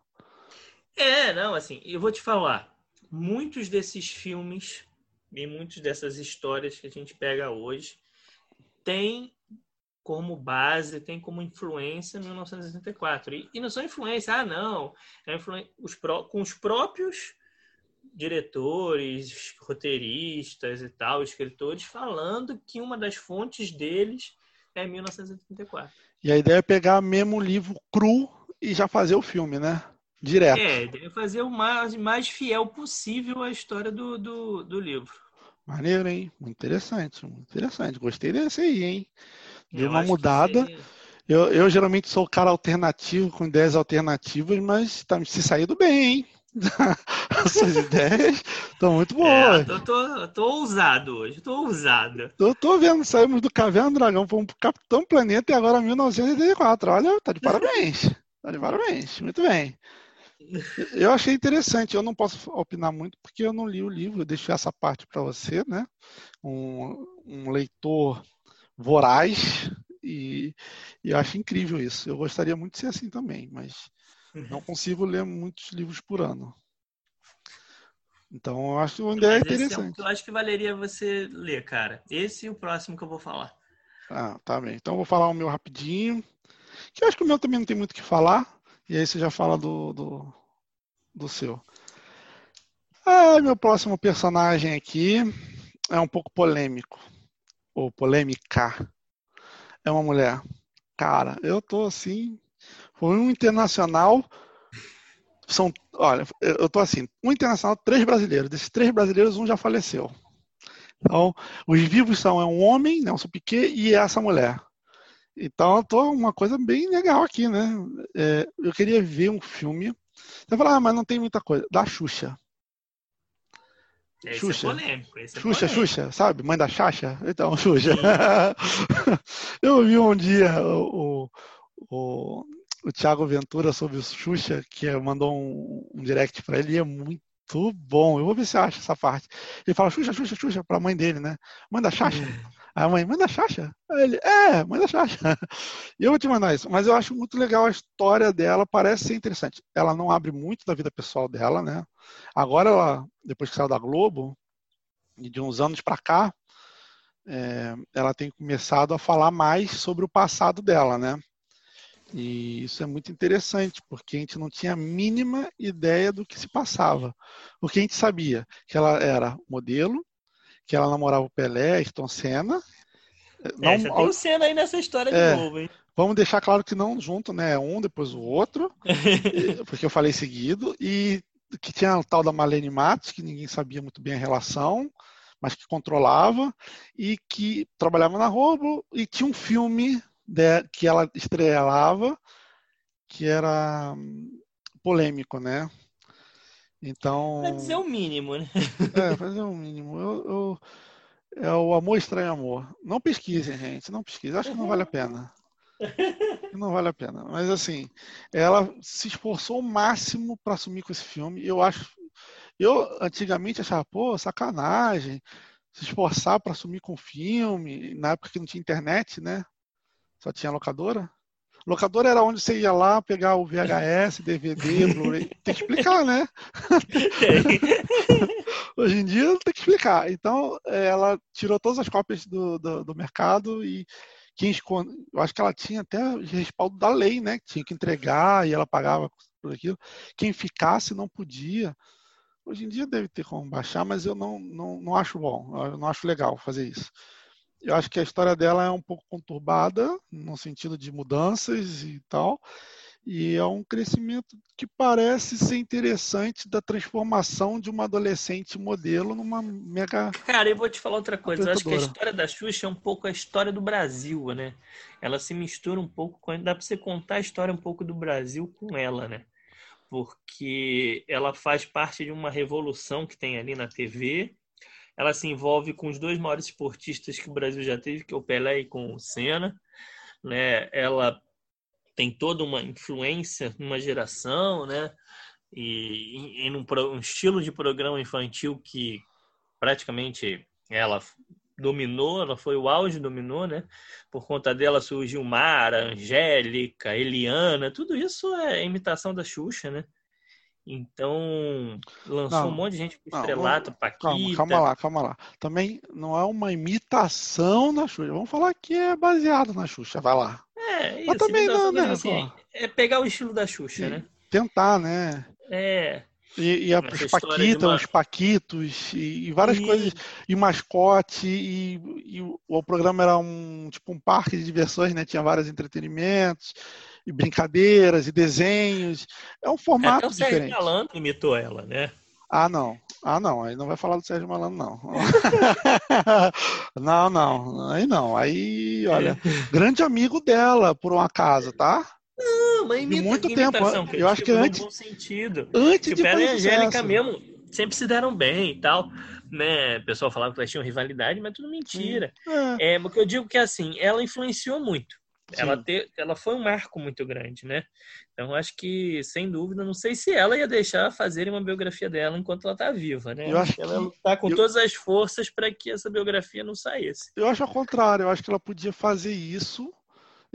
É, não, assim, eu vou te falar. Muitos desses filmes e muitas dessas histórias que a gente pega hoje tem como base, tem como influência 1964. E, e não são influência, ah, não. É influen- os pró- com os próprios diretores, roteiristas e tal, escritores, falando que uma das fontes deles é 1984. E a ideia é pegar mesmo o livro cru e já fazer o filme, né? Direto. É, deve fazer o mais, mais fiel possível à história do, do, do livro. Maneiro, hein? Muito interessante, muito interessante. Gostei desse aí, hein? Deu Eu uma mudada. Eu, eu geralmente sou o cara alternativo, com ideias alternativas, mas tá se saído bem, hein? <laughs> Essas ideias estão muito boas. É, tô, tô, tô ousado hoje, tô ousado. Eu tô vendo, saímos do Caverna do Dragão, fomos pro Capitão Planeta e agora 1984. Olha, tá de <laughs> parabéns. Tá de parabéns. Muito bem. Eu achei interessante. Eu não posso opinar muito porque eu não li o livro. Eu deixo essa parte para você, né? Um, um leitor voraz e, e eu acho incrível isso. Eu gostaria muito de ser assim também, mas não consigo ler muitos livros por ano. Então, eu acho uma ideia Mas esse é um interessante. que eu acho que valeria você ler, cara. Esse e o próximo que eu vou falar. Ah, tá bem. Então eu vou falar o meu rapidinho. Que eu acho que o meu também não tem muito o que falar. E aí você já fala do, do, do seu. Ah, meu próximo personagem aqui é um pouco polêmico. Ou polêmica. É uma mulher. Cara, eu tô assim. Foi um internacional. São, olha, eu tô assim. Um internacional, três brasileiros. Desses três brasileiros, um já faleceu. Então, os vivos são é um homem, Nelson Piquet, e essa mulher. Então, eu tô uma coisa bem legal aqui, né? É, eu queria ver um filme. Você falar, ah, mas não tem muita coisa. Da Xuxa. Esse Xuxa. é polêmico. Esse é Xuxa, polêmico. Xuxa, sabe? Mãe da Xaxa? Então, Xuxa. <laughs> eu vi um dia o, o, o, o Thiago Ventura sobre o Xuxa, que mandou um, um direct para ele, e é muito bom. Eu vou ver se eu acho essa parte. Ele fala Xuxa, Xuxa, Xuxa, pra mãe dele, né? Mãe da Xaxa. Aí a mãe, mãe da Xaxa? Aí ele, é, mãe da Xaxa. <laughs> E eu vou te mandar isso. Mas eu acho muito legal a história dela, parece ser interessante. Ela não abre muito da vida pessoal dela, né? Agora ela, depois que saiu da Globo, e de uns anos para cá, é, ela tem começado a falar mais sobre o passado dela, né? E isso é muito interessante, porque a gente não tinha a mínima ideia do que se passava. Porque a gente sabia que ela era modelo, que ela namorava o Pelé, Ayrton Senna. É, você tem o Senna aí nessa história de É. novo, hein? Vamos deixar claro que não junto, né? Um depois o outro, <laughs> porque eu falei seguido, e que tinha a tal da Marlene Matos, que ninguém sabia muito bem a relação, mas que controlava, e que trabalhava na Robo, e tinha um filme de- que ela estrelava, que era hum, polêmico, né? Então. Pra dizer o mínimo, né? É, fazer o mínimo. Eu, eu, é o amor estranho amor. Não pesquisem, gente. Não pesquisem. Acho que não vale a pena. Não vale a pena. Mas assim, ela se esforçou o máximo para assumir com esse filme. Eu acho. Eu antigamente achava, pô, sacanagem. Se esforçar para assumir com o filme. Na época que não tinha internet, né? Só tinha locadora. Locadora era onde você ia lá pegar o VHS, DVD, Blu-ray. <laughs> Tem que explicar, né? <laughs> Hoje em dia tem que explicar. Então, ela tirou todas as cópias do, do, do mercado e quem esconde, eu acho que ela tinha até respaldo da lei, né? Que tinha que entregar e ela pagava por aquilo. Quem ficasse não podia. Hoje em dia deve ter como baixar, mas eu não, não, não acho bom, eu não acho legal fazer isso. Eu acho que a história dela é um pouco conturbada, no sentido de mudanças e tal, e é um crescimento que parece ser interessante da transformação de uma adolescente modelo numa mega. Cara, eu vou te falar outra coisa. Eu acho que a história da Xuxa é um pouco a história do Brasil, né? Ela se mistura um pouco com. Dá pra você contar a história um pouco do Brasil com ela, né? Porque ela faz parte de uma revolução que tem ali na TV ela se envolve com os dois maiores esportistas que o Brasil já teve, que é o Pelé e com o Senna. Né? Ela tem toda uma influência numa geração, né? E em um, um estilo de programa infantil que praticamente ela dominou, ela foi o auge, dominou, né? Por conta dela surgiu Mara, Angélica, Eliana, tudo isso é imitação da Xuxa, né? Então, lançou não, um monte de gente com estrelato, Paquita. Calma, calma lá, calma lá. Também não é uma imitação da Xuxa. Vamos falar que é baseado na Xuxa, vai lá. É, isso. Mas também não, né? Assim, é pegar o estilo da Xuxa, né? Tentar, né? É. E, e a, os Paquitas, uma... os Paquitos, e, e várias e... coisas, e mascote, e, o, o, programa era um tipo um parque de diversões, né? Tinha vários entretenimentos e brincadeiras e desenhos. É um formato Até o diferente. Sérgio Malandro imitou ela, né? Ah, não. Ah, não. Aí não vai falar do Sérgio Malandro, não. <laughs> <laughs> não, não. Aí não. Aí, olha, grande amigo dela, por um acaso, tá? Não, mas imita, de muito tempo. Eu, acho que antes. Bom sentido. Antes tipo, de ela e Angélica mesmo sempre se deram bem e tal. Né? O pessoal falava que elas tinham rivalidade, mas tudo mentira. É. é, o que eu digo que assim, ela influenciou muito. Ela, ter, ela foi um marco muito grande, né? Então, acho que, sem dúvida, não sei se ela ia deixar fazerem uma biografia dela enquanto ela está viva, né? Eu acho ela que... tá com eu... todas as forças para que essa biografia não saísse. Eu acho ao contrário, eu acho que ela podia fazer isso.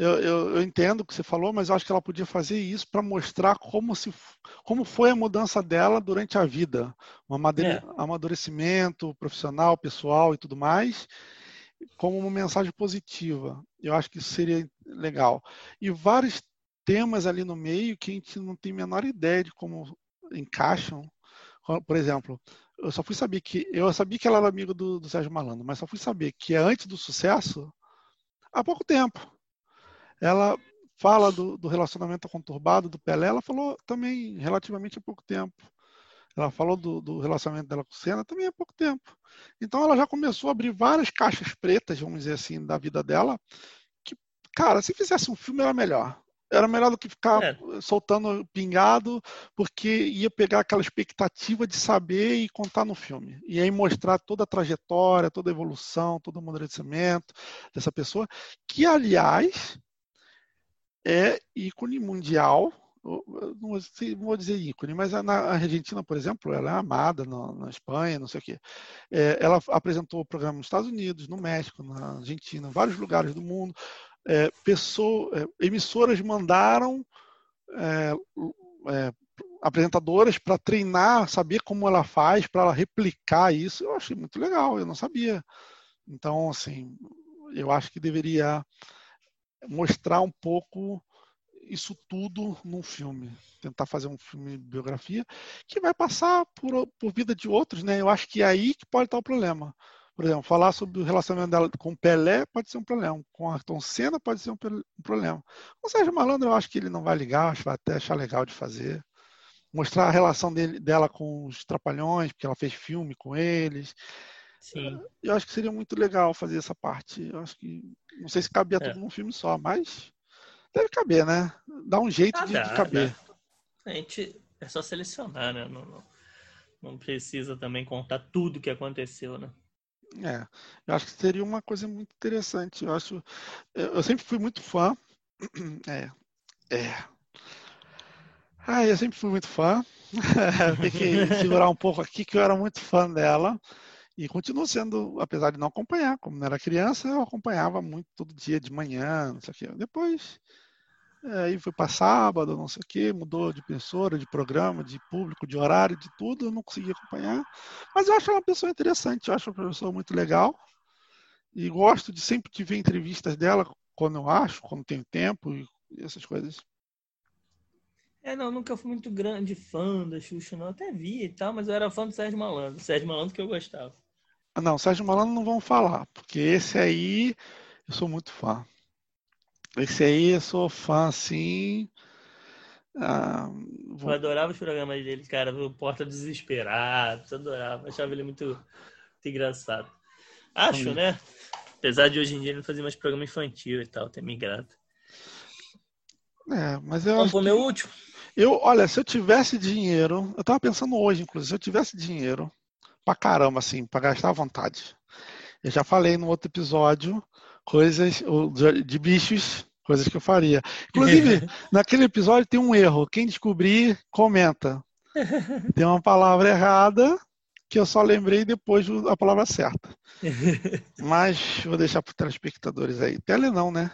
Eu, eu, eu entendo o que você falou, mas eu acho que ela podia fazer isso para mostrar como, se, como foi a mudança dela durante a vida. Um é. amadurecimento profissional, pessoal e tudo mais como uma mensagem positiva. Eu acho que isso seria legal. E vários temas ali no meio que a gente não tem a menor ideia de como encaixam. Por exemplo, eu só fui saber que eu sabia que ela era amiga do, do Sérgio Malandro, mas só fui saber que é antes do sucesso há pouco tempo. Ela fala do, do relacionamento conturbado do Pelé, ela falou também relativamente há pouco tempo. Ela falou do, do, relacionamento dela com o Senna também há pouco tempo. Então ela já começou a abrir várias caixas pretas, vamos dizer assim, da vida dela. Que, cara, se fizesse um filme era melhor. Era melhor do que ficar é. soltando pingado, porque ia pegar aquela expectativa de saber e contar no filme. E aí mostrar toda a trajetória, toda a evolução, todo o amadurecimento dessa pessoa, que, aliás, é ícone mundial não, vou dizer ícone, mas na Argentina, por exemplo, ela é amada, na, na Espanha, não sei o quê. É, ela apresentou o programa nos Estados Unidos, no México, na Argentina, em vários lugares do mundo. É, pessoa, é, emissoras mandaram é, é, apresentadoras para treinar, saber como ela faz, para ela replicar isso. Eu achei muito legal, eu não sabia. Então, assim, eu acho que deveria mostrar um pouco isso tudo num filme. Tentar fazer um filme biografia que vai passar por, por vida de outros, né? Eu acho que é aí que pode estar o problema. Por exemplo, falar sobre o relacionamento dela com Pelé pode ser um problema. Com Ayrton Senna pode ser um, um problema. Com o Sérgio Malandro, eu acho que ele não vai ligar, acho que vai até achar legal de fazer. Mostrar a relação dele, dela com os Trapalhões, porque ela fez filme com eles. Sim. Eu acho que seria muito legal fazer essa parte. Eu acho que. Não sei se cabia é. tudo num filme só, mas Deve caber, né? Dá um jeito ah, de, dá, de, caber. Dá. A gente é só selecionar, né? Não, não, Não precisa também contar tudo que aconteceu, né? É, eu acho que seria uma coisa muito interessante. Eu acho, eu sempre fui muito fã. <clears throat> É, é. Ah, eu sempre fui muito fã. <laughs> Tem que segurar um pouco aqui que eu era muito fã dela e continuo sendo, apesar de não acompanhar, como não era criança, eu acompanhava muito todo dia de manhã, não sei o quê. Depois é, aí foi para sábado, não sei o quê, mudou de emissora, de programa, de público, de horário, de tudo, eu não consegui acompanhar. Mas eu acho uma pessoa interessante, eu acho uma pessoa muito legal. E gosto de sempre de ver entrevistas dela quando eu acho, quando tenho tempo e essas coisas. É, não, nunca fui muito grande fã da Xuxa, não. Até vi e tal, mas eu era fã do Sérgio Malandro. Sérgio Malandro que eu gostava. Não, Sérgio Malandro não vão falar, porque esse aí eu sou muito fã. Esse aí eu sou fã, assim. Ah, vou... Eu adorava os programas dele, cara. O Porta Desesperado, eu adorava. Achava ele muito, muito engraçado. Acho, né? Apesar de hoje em dia ele não fazer mais programa infantil e tal, ter migrado. É, mas eu Vamos pro meu último? Eu, olha, se eu tivesse dinheiro, eu tava pensando hoje, inclusive, se eu tivesse dinheiro pra caramba, assim, pra gastar à vontade. Eu já falei no outro episódio coisas de bichos, coisas que eu faria. Inclusive, <laughs> naquele episódio tem um erro. Quem descobrir, comenta. <laughs> Tem uma palavra errada que eu só lembrei depois da palavra certa. <laughs> Mas vou deixar para os telespectadores aí. Tele não, né?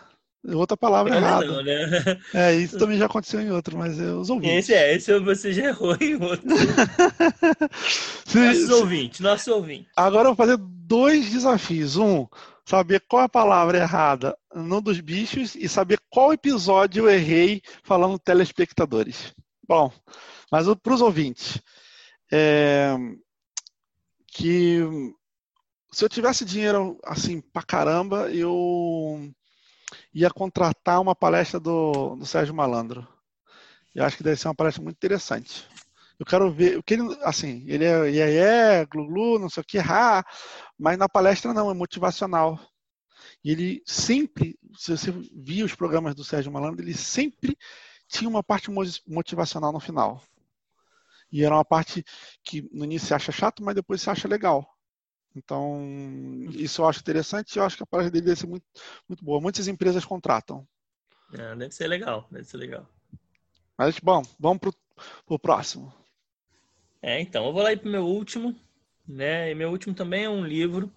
Outra palavra Tele errada. Não, né? É, isso também já aconteceu em outro, mas eu os ouvintes. Esse é, esse você já errou em outro. <laughs> se, nossos ouvintes, nossos ouvintes. Agora eu vou fazer dois desafios. Um, saber qual é a palavra errada no dos bichos e saber qual episódio eu errei falando telespectadores. Bom, mas para os ouvintes, é, que se eu tivesse dinheiro assim pra caramba, eu ia contratar uma palestra do, do Sérgio Malandro. Eu acho que deve ser uma palestra muito interessante. Eu quero ver, ele, assim, ele é iê, é, glu, glu, não sei o que, ha, mas na palestra não, é motivacional. E ele sempre, se você via os programas do Sérgio Malandro, ele sempre tinha uma parte motivacional no final. E era uma parte que no início você acha chato, mas depois você acha legal. Então, isso eu acho interessante e eu acho que a palestra dele deve ser muito, muito boa. Muitas empresas contratam. É, deve ser legal, deve ser legal. Mas, bom, vamos pro, pro próximo. É, então, eu vou lá para o meu último, né? E meu último também é um livro,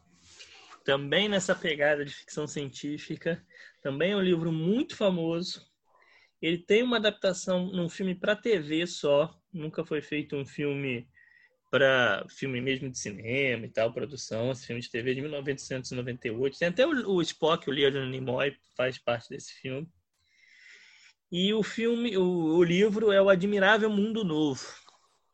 também nessa pegada de ficção científica, também é um livro muito famoso. Ele tem uma adaptação num filme para TV só, nunca foi feito um filme para filme mesmo de cinema e tal, produção, esse filme de TV de 1998. Tem até o, o Spock, o Leonard Nimoy, faz parte desse filme. E o filme, o, o livro é o Admirável Mundo Novo,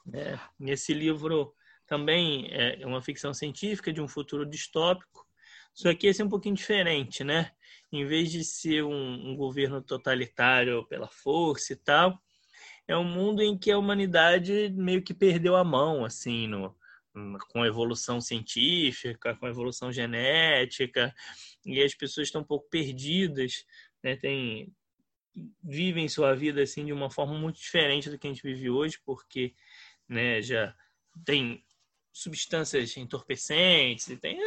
né? Esse livro também é uma ficção científica de um futuro distópico, só que esse é um pouquinho diferente, né? Em vez de ser um, um governo totalitário pela força e tal, é um mundo em que a humanidade meio que perdeu a mão, assim, no, com a evolução científica, com a evolução genética, e as pessoas estão um pouco perdidas, né? Tem, vivem sua vida assim de uma forma muito diferente do que a gente vive hoje, porque né? Já tem substâncias entorpecentes e tem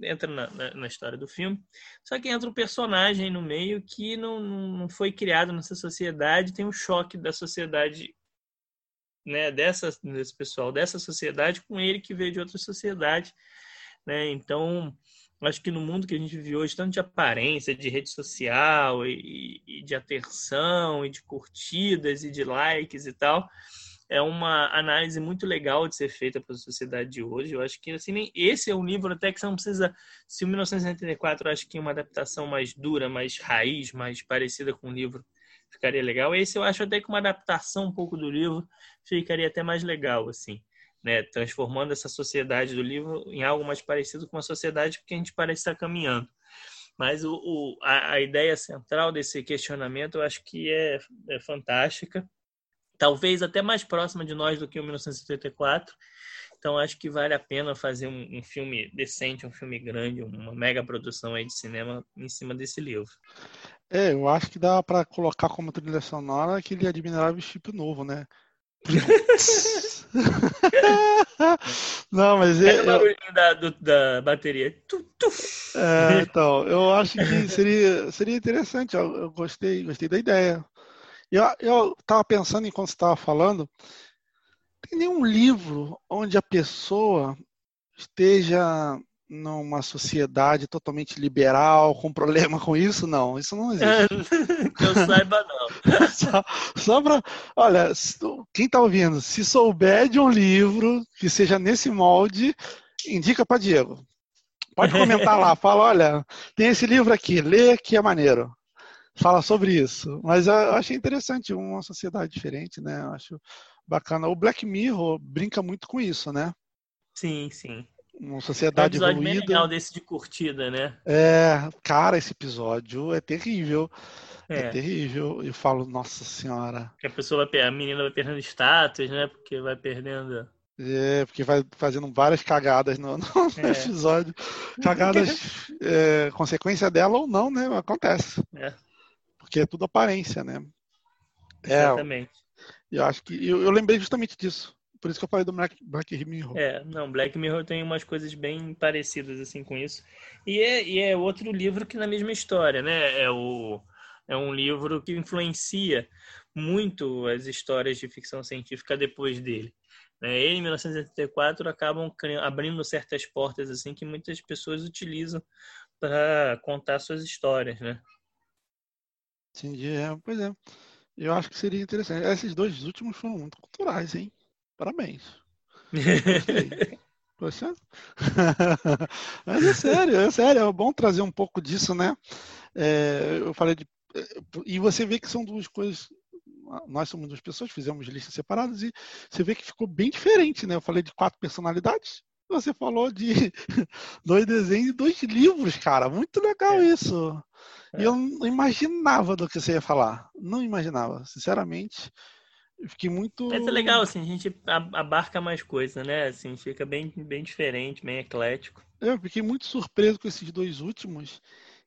entra na, na, na, história do filme. Só que entra um personagem no meio que não, não foi criado nessa sociedade tem um choque da sociedade né dessa desse pessoal dessa sociedade com ele que veio de outra sociedade né? Então acho que no mundo que a gente vive hoje tanto de aparência de rede social e, e de atenção e de curtidas e de likes e tal é uma análise muito legal de ser feita para a sociedade de hoje. Eu acho que assim, esse é um livro até que você não precisa. Se o 1984 eu acho que uma adaptação mais dura, mais raiz, mais parecida com o livro ficaria legal. Esse eu acho até que uma adaptação um pouco do livro ficaria até mais legal, assim, né? Transformando essa sociedade do livro em algo mais parecido com a sociedade que a gente parece estar caminhando. Mas o, o a, a, ideia central desse questionamento eu acho que é, é fantástica talvez até mais próxima de nós do que o 1974. Então acho que vale a pena fazer um, um, filme decente, um filme grande, uma mega produção aí de cinema em cima desse livro. É, eu acho que dá para colocar como trilha sonora aquele admirável chip novo, né? <laughs> Não, mas é. o barulhinho da, do, da bateria. Tu, tu. É, então, eu acho que seria, seria interessante. Eu, eu gostei, gostei da ideia. Eu, eu tava pensando enquanto você estava falando, tem nenhum livro onde a pessoa esteja numa sociedade totalmente liberal, <laughs> com problema com isso? Não, isso não existe. <laughs> que eu saiba, não. <laughs> só, só para. Olha, quem está ouvindo, se souber de um livro que seja nesse molde, indica para Diego. Pode comentar lá, fala: olha, tem esse livro aqui, lê que é maneiro. Fala sobre isso. Mas eu achei interessante, uma sociedade diferente, né? Eu acho bacana. O Black Mirror brinca muito com isso, né? Sim, sim uma sociedade é um evoluída. Bem legal desse de curtida, né? É, cara, esse episódio é terrível. É, é terrível. Eu falo, nossa senhora. Que a pessoa vai, a menina vai perdendo status, né? Porque vai perdendo. É, porque vai fazendo várias cagadas no, <laughs> no é. episódio. Cagadas, <laughs> é, consequência dela ou não, né? Acontece. É. Porque é tudo aparência, né? É, Exatamente. Eu acho que. Eu, eu lembrei justamente disso. Por isso que eu falei do Black, Black Mirror. É, não, Black Mirror tem umas coisas bem parecidas assim com isso. E é, e é outro livro que na mesma história, né? É, o, é um livro que influencia muito as histórias de ficção científica depois dele. Né? Ele, em 1984, acabam abrindo certas portas assim que muitas pessoas utilizam para contar suas histórias, né? Entendi, é, pois é. Eu acho que seria interessante. Esses dois últimos foram muito culturais, hein? Parabéns. Poxa. <laughs> <laughs> Mas é sério, é sério, é bom trazer um pouco disso, né? É, eu falei de. E você vê que são duas coisas. Nós somos duas pessoas, fizemos listas separadas e você vê que ficou bem diferente, né? Eu falei de quatro personalidades, você falou de <laughs> dois desenhos e dois livros, cara. Muito legal é. isso. E eu não imaginava do que você ia falar. Não imaginava, sinceramente. Fiquei muito. Mas é legal, assim, a gente abarca mais coisa, né? Assim, fica bem, bem diferente, bem eclético. Eu fiquei muito surpreso com esses dois últimos.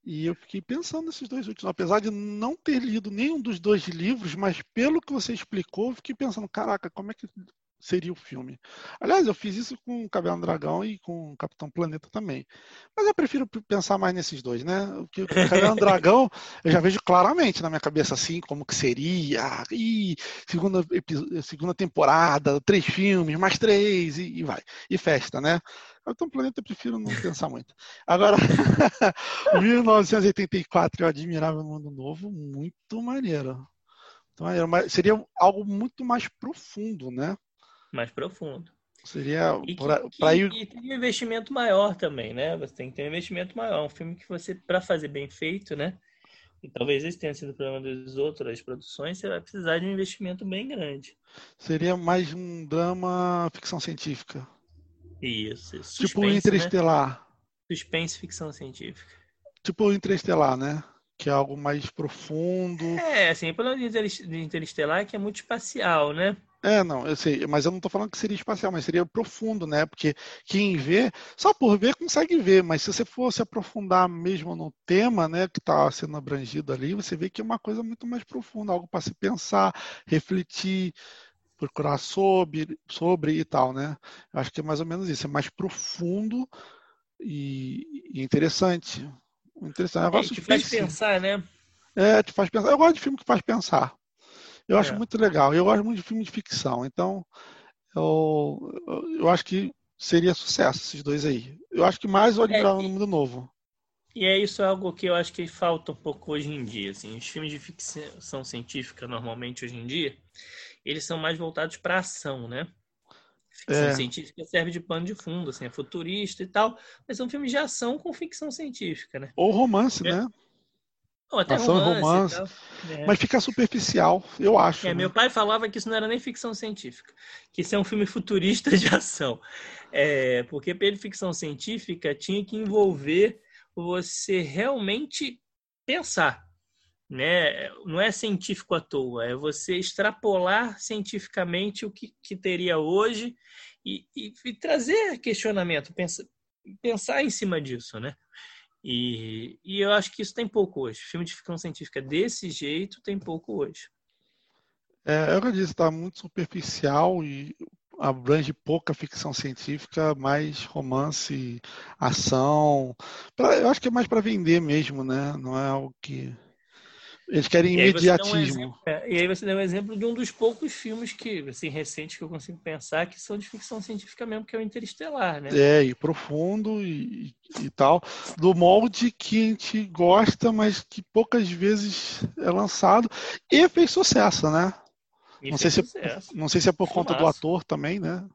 E eu fiquei pensando nesses dois últimos. Apesar de não ter lido nenhum dos dois livros, mas pelo que você explicou, eu fiquei pensando, caraca, como é que seria o filme. Aliás, eu fiz isso com o Cabelo Dragão e com o Capitão Planeta também. Mas eu prefiro pensar mais nesses dois, né? Porque o Cabelo Dragão <laughs> eu já vejo claramente na minha cabeça assim, como que seria. E segunda, segunda temporada, três filmes, mais três, e, e vai. E festa, né? Capitão Planeta eu prefiro não pensar muito. Agora, 1984 eu admirava o Mundo Novo, muito maneiro. Maneiro. Mas seria algo muito mais profundo, né? Mais profundo. Seria para ir. E tem um investimento maior também, né? Você tem que ter um investimento maior. Um filme que você, para fazer bem feito, né? E talvez esse tenha sido o problema das outras produções, você vai precisar de um investimento bem grande. Seria mais um drama ficção científica. Isso, isso. Suspense, tipo Interestelar. Né? Suspense ficção científica. Tipo Interestelar, né? Que é algo mais profundo. É, assim, o problema de Interestelar é que é muito espacial, né? É, não, eu sei, mas eu não estou falando que seria espacial, mas seria profundo, né? Porque quem vê, só por ver consegue ver, mas se você fosse aprofundar mesmo no tema, né, que está sendo abrangido ali, você vê que é uma coisa muito mais profunda, algo para se pensar, refletir, procurar sobre, sobre e tal, né? Eu acho que é mais ou menos isso, é mais profundo e, e interessante. Interessante. Agora, é, te faz pensar, né? É, te faz pensar. Eu gosto de filme que faz pensar. Eu acho é. muito legal. Eu gosto muito de filme de ficção. Então, eu, eu acho que seria sucesso esses dois aí. Eu acho que mais o Admirável é, no Mundo Novo. E é isso algo que eu acho que falta um pouco hoje em dia. Assim. Os filmes de ficção científica, normalmente, hoje em dia, eles são mais voltados para ação, né? Ficção é. científica serve de pano de fundo, assim, é futurista e tal, mas são filmes de ação com ficção científica, né? Ou romance, é. né? Ou até Ação romance. romance é. Mas fica superficial, eu acho. É, né? Meu pai falava que isso não era nem ficção científica, que isso é um filme futurista de ação. É, porque pela ficção científica tinha que envolver você realmente pensar. Né? Não é científico à toa, é você extrapolar cientificamente o que, que teria hoje e, e, e trazer questionamento, pensar, pensar em cima disso, né? E, e eu acho que isso tem pouco hoje. Filme de ficção científica desse jeito tem pouco hoje. É, é eu disse, está muito superficial e abrange pouca ficção científica, mais romance, ação. Pra, eu acho que é mais para vender mesmo, né? Não é algo que eles querem E aí um imediatismo. exemplo- é, e aí você deu um exemplo de um dos poucos filmes que, assim, recentes que eu consigo pensar que são de ficção científica mesmo, que é o Interestelar, né? É, e profundo e, e tal, do molde que a gente gosta, mas que poucas vezes é lançado e fez sucesso, né? E não sei se- sucesso. Não sei se é por conta do ator também, né?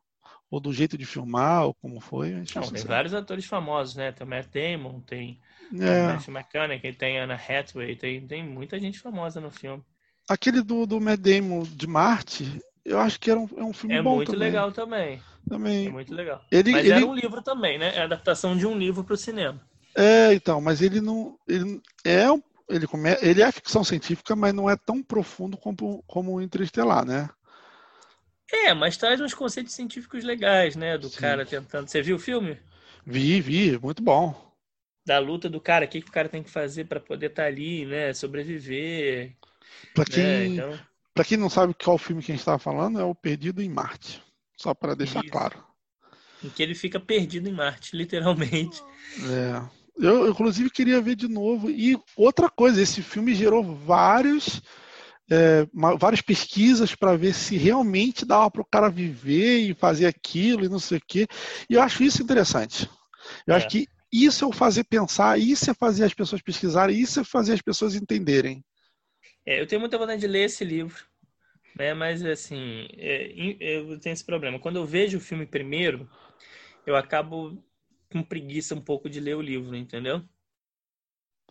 Ou do jeito de filmar, ou como foi. Não, tem sucesso. vários atores famosos, né? Tem o Matt Damon, tem o É, Matthew McConaughey, tem a Anna Hathaway, tem, tem muita gente famosa no filme. aquele do, do Matt Damon de Marte, eu acho que era um, é um filme É bom muito também. legal também. É também. muito legal. Ele, Mas ele, era um livro também, né? É a adaptação de um livro para o cinema. É, então, mas ele não. Ele é, ele, come, ele é ficção científica, mas não é tão profundo como, como o Interestelar, né? É, mas traz uns conceitos científicos legais, né? Do Sim. cara tentando. Você viu o filme? Vi, vi, muito bom. Da luta do cara, o que, que o cara tem que fazer para poder estar ali, né? Sobreviver. Pra né? quem, Então, pra quem não sabe qual filme que a gente estava falando, é o Perdido em Marte. Só para deixar Isso. claro. em que ele fica perdido em Marte, literalmente. É. Eu, inclusive, queria ver de novo. E outra coisa, esse filme gerou vários, é, várias pesquisas para ver se realmente dava para o cara viver e fazer aquilo e não sei o quê. E eu acho isso interessante. Eu É. acho que isso é o fazer pensar, isso é fazer as pessoas pesquisarem, isso é fazer as pessoas entenderem. É, eu tenho muita vontade de ler esse livro, né? Mas assim, é, eu tenho esse problema. Quando eu vejo o filme primeiro, eu acabo com preguiça um pouco de ler o livro, entendeu?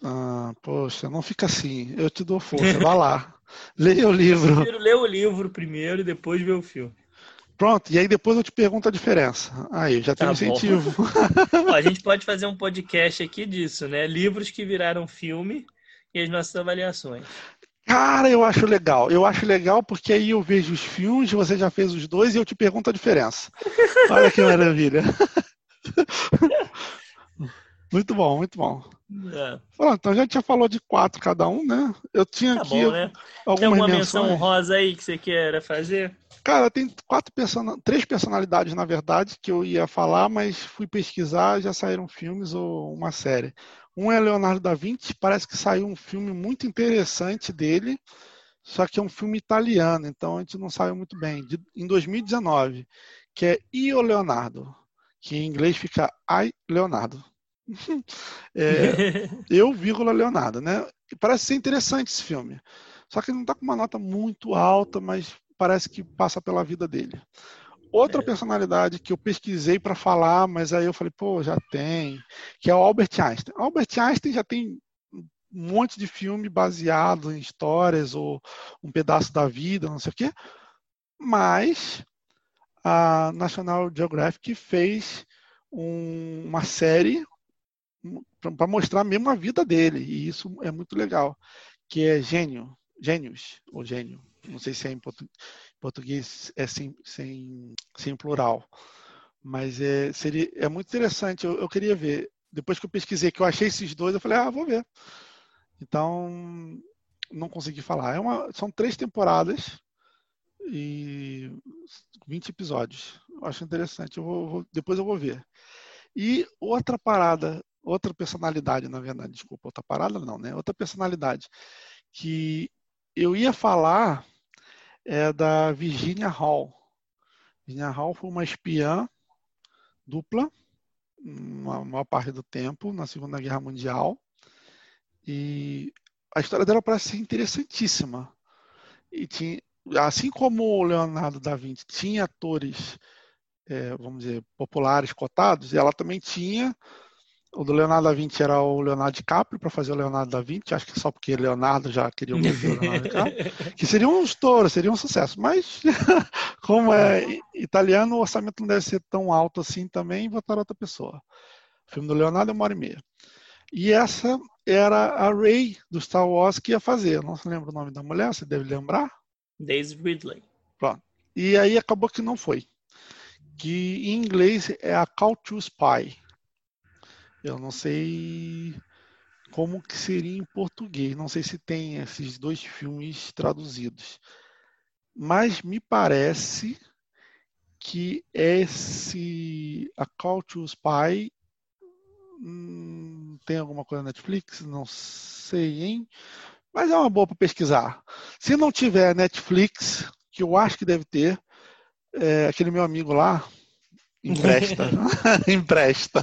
Ah, poxa, não fica assim. Eu te dou força, vá lá. <laughs> Leia o livro. Prefiro ler o livro primeiro e depois ver o filme. Pronto, e aí depois eu te pergunto a diferença. Aí, já tem Tá um incentivo. <laughs> Ó, a gente pode fazer um podcast aqui disso, né? Livros que viraram filme e as nossas avaliações. Cara, eu acho legal. Eu acho legal porque aí eu vejo os filmes, você já fez os dois e eu te pergunto a diferença. Olha que maravilha. <laughs> Muito bom, muito bom. É, Pronto, então a gente já falou de quatro cada um, né? Eu tinha tá aqui bom, né? Tem algumas alguma menção menções. honrosa aí que você queira fazer? Cara, tem quatro persona... três personalidades, na verdade, que eu ia falar, mas fui pesquisar, já saíram filmes ou uma série. Um é Leonardo da Vinci, parece que saiu um filme muito interessante dele, só que é um filme italiano, então a gente não sabe muito bem. De- em 2019, que é Io Leonardo, que em inglês fica I Leonardo. É, eu, vírgula, Leonardo, né? E parece ser interessante esse filme. Só que ele não está com uma nota muito alta, mas parece que passa pela vida dele. Outra É. personalidade que eu pesquisei para falar, mas aí eu falei, pô, já tem, que é o Albert Einstein. Albert Einstein já tem um monte de filme baseado em histórias ou um pedaço da vida, não sei o quê, mas a National Geographic fez um- uma série para mostrar mesmo a vida dele, e isso é muito legal, que é Gênio, Gênios, ou Gênio, não sei se é em portu- português é sem, sem, sem plural, mas é, seria, é muito interessante, eu, eu queria ver, depois que eu pesquisei, que eu achei esses dois, eu falei, ah, vou ver. Então, não consegui falar. É uma, são três temporadas e 20 episódios. Eu acho interessante. Eu vou, vou- depois eu vou ver. E outra parada, outra personalidade, na verdade, desculpa, outra parada não, né? Outra personalidade que eu ia falar é da Virginia Hall. Virginia Hall foi uma espiã dupla, uma maior parte do tempo, na Segunda Guerra Mundial. E a história dela parece ser interessantíssima. E tinha, assim como o Leonardo da Vinci tinha atores, é, vamos dizer, populares cotados, ela também tinha. O do Leonardo da Vinci era o Leonardo DiCaprio para fazer o Leonardo da Vinci, acho que só porque Leonardo já queria o Leonardo <laughs> DiCaprio, que seria um estouro, seria um sucesso. Mas, <laughs> como é italiano, o orçamento não deve ser tão alto assim também, botaram outra pessoa. O filme do Leonardo é uma hora e meia. E essa era a Ray do Star Wars que ia fazer. Eu não se lembra o nome da mulher, você deve lembrar. Daisy Ridley. E aí acabou que não foi. Que em inglês é a Call to Spy. Eu não sei como que seria em português. Não sei se tem esses dois filmes traduzidos. Mas me parece que esse A Call to Spy hum, tem alguma coisa na Netflix? Não sei, hein? Mas é uma boa para pesquisar. Se não tiver Netflix, que eu acho que deve ter, é, aquele meu amigo lá, Empresta. <laughs> Empresta.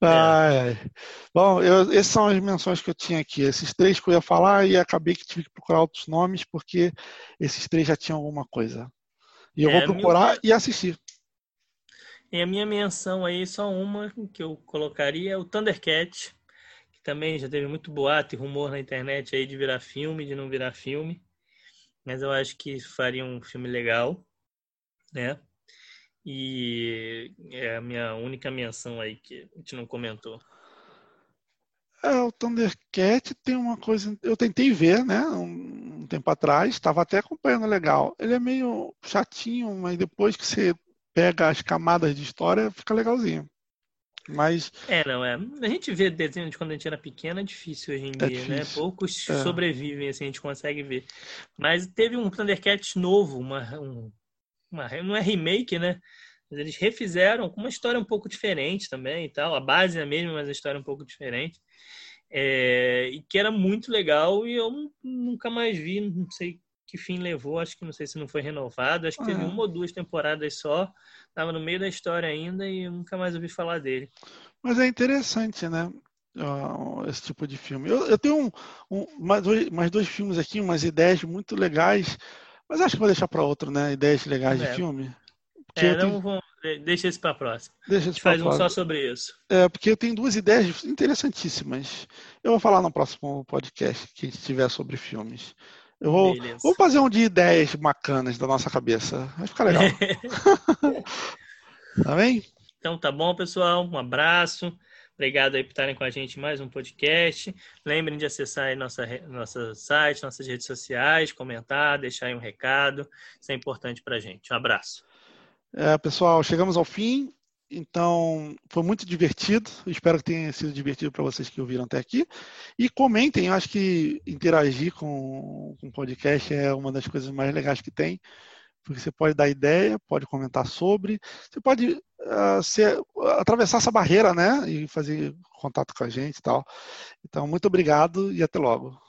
É. Ai, ai. Bom, eu, essas são as menções que eu tinha aqui. Esses três que eu ia falar e acabei que tive que procurar outros nomes porque esses três já tinham alguma coisa. E eu é, vou procurar minha... e assistir. E a minha menção aí, só uma que eu colocaria é o Thundercat, que também já teve muito boato e rumor na internet aí de virar filme, de não virar filme. Mas eu acho que faria um filme legal, né? E é a minha única menção aí que a gente não comentou. É, o Thundercat tem uma coisa. Eu tentei ver, né? Um, um tempo atrás, estava até acompanhando legal. Ele é meio chatinho, mas depois que você pega as camadas de história, fica legalzinho. Mas. É, não, é. A gente vê desenho de quando a gente era pequeno, é difícil hoje em é dia, né? difícil. né? Poucos é. sobrevivem, assim, a gente consegue ver. Mas teve um Thundercat novo, uma, um, uma, não é remake, né? Mas eles refizeram com uma história um pouco diferente também e tal. A base é a mesma, mas a história é um pouco diferente. É, e que era muito legal e eu nunca mais vi, não sei que fim levou, acho que não sei se não foi renovado, acho que teve uma ou duas temporadas só, estava no meio da história ainda e eu nunca mais ouvi falar dele. Mas é interessante, né? Uh, esse tipo de filme. Eu, eu tenho um, um, mais, dois, mais dois filmes aqui, umas ideias muito legais mas acho que vou deixar para outro, né? Ideias legais é. de filme. Porque é, não tenho... deixa isso para próxima. Deixa isso faz um só sobre isso. É, porque eu tenho duas ideias interessantíssimas. Eu vou falar no próximo podcast que a gente tiver sobre filmes. Eu vou, vou fazer um de ideias bacanas da nossa cabeça. Vai ficar legal. <laughs> <laughs> tá bem? Então tá bom, pessoal. Um abraço. Obrigado aí por estarem com a gente em mais um podcast. Lembrem de acessar aí nossa, nosso site, nossas redes sociais, comentar, deixar aí um recado. Isso é importante para a gente. Um abraço. É, pessoal, chegamos ao fim. Então, foi muito divertido. Espero que tenha sido divertido para vocês que ouviram até aqui. E comentem, eu acho que interagir com, com o podcast é uma das coisas mais legais que tem porque você pode dar ideia, pode comentar sobre, você pode uh, ser, atravessar essa barreira, né, e fazer contato com a gente e tal. Então, muito obrigado e até logo.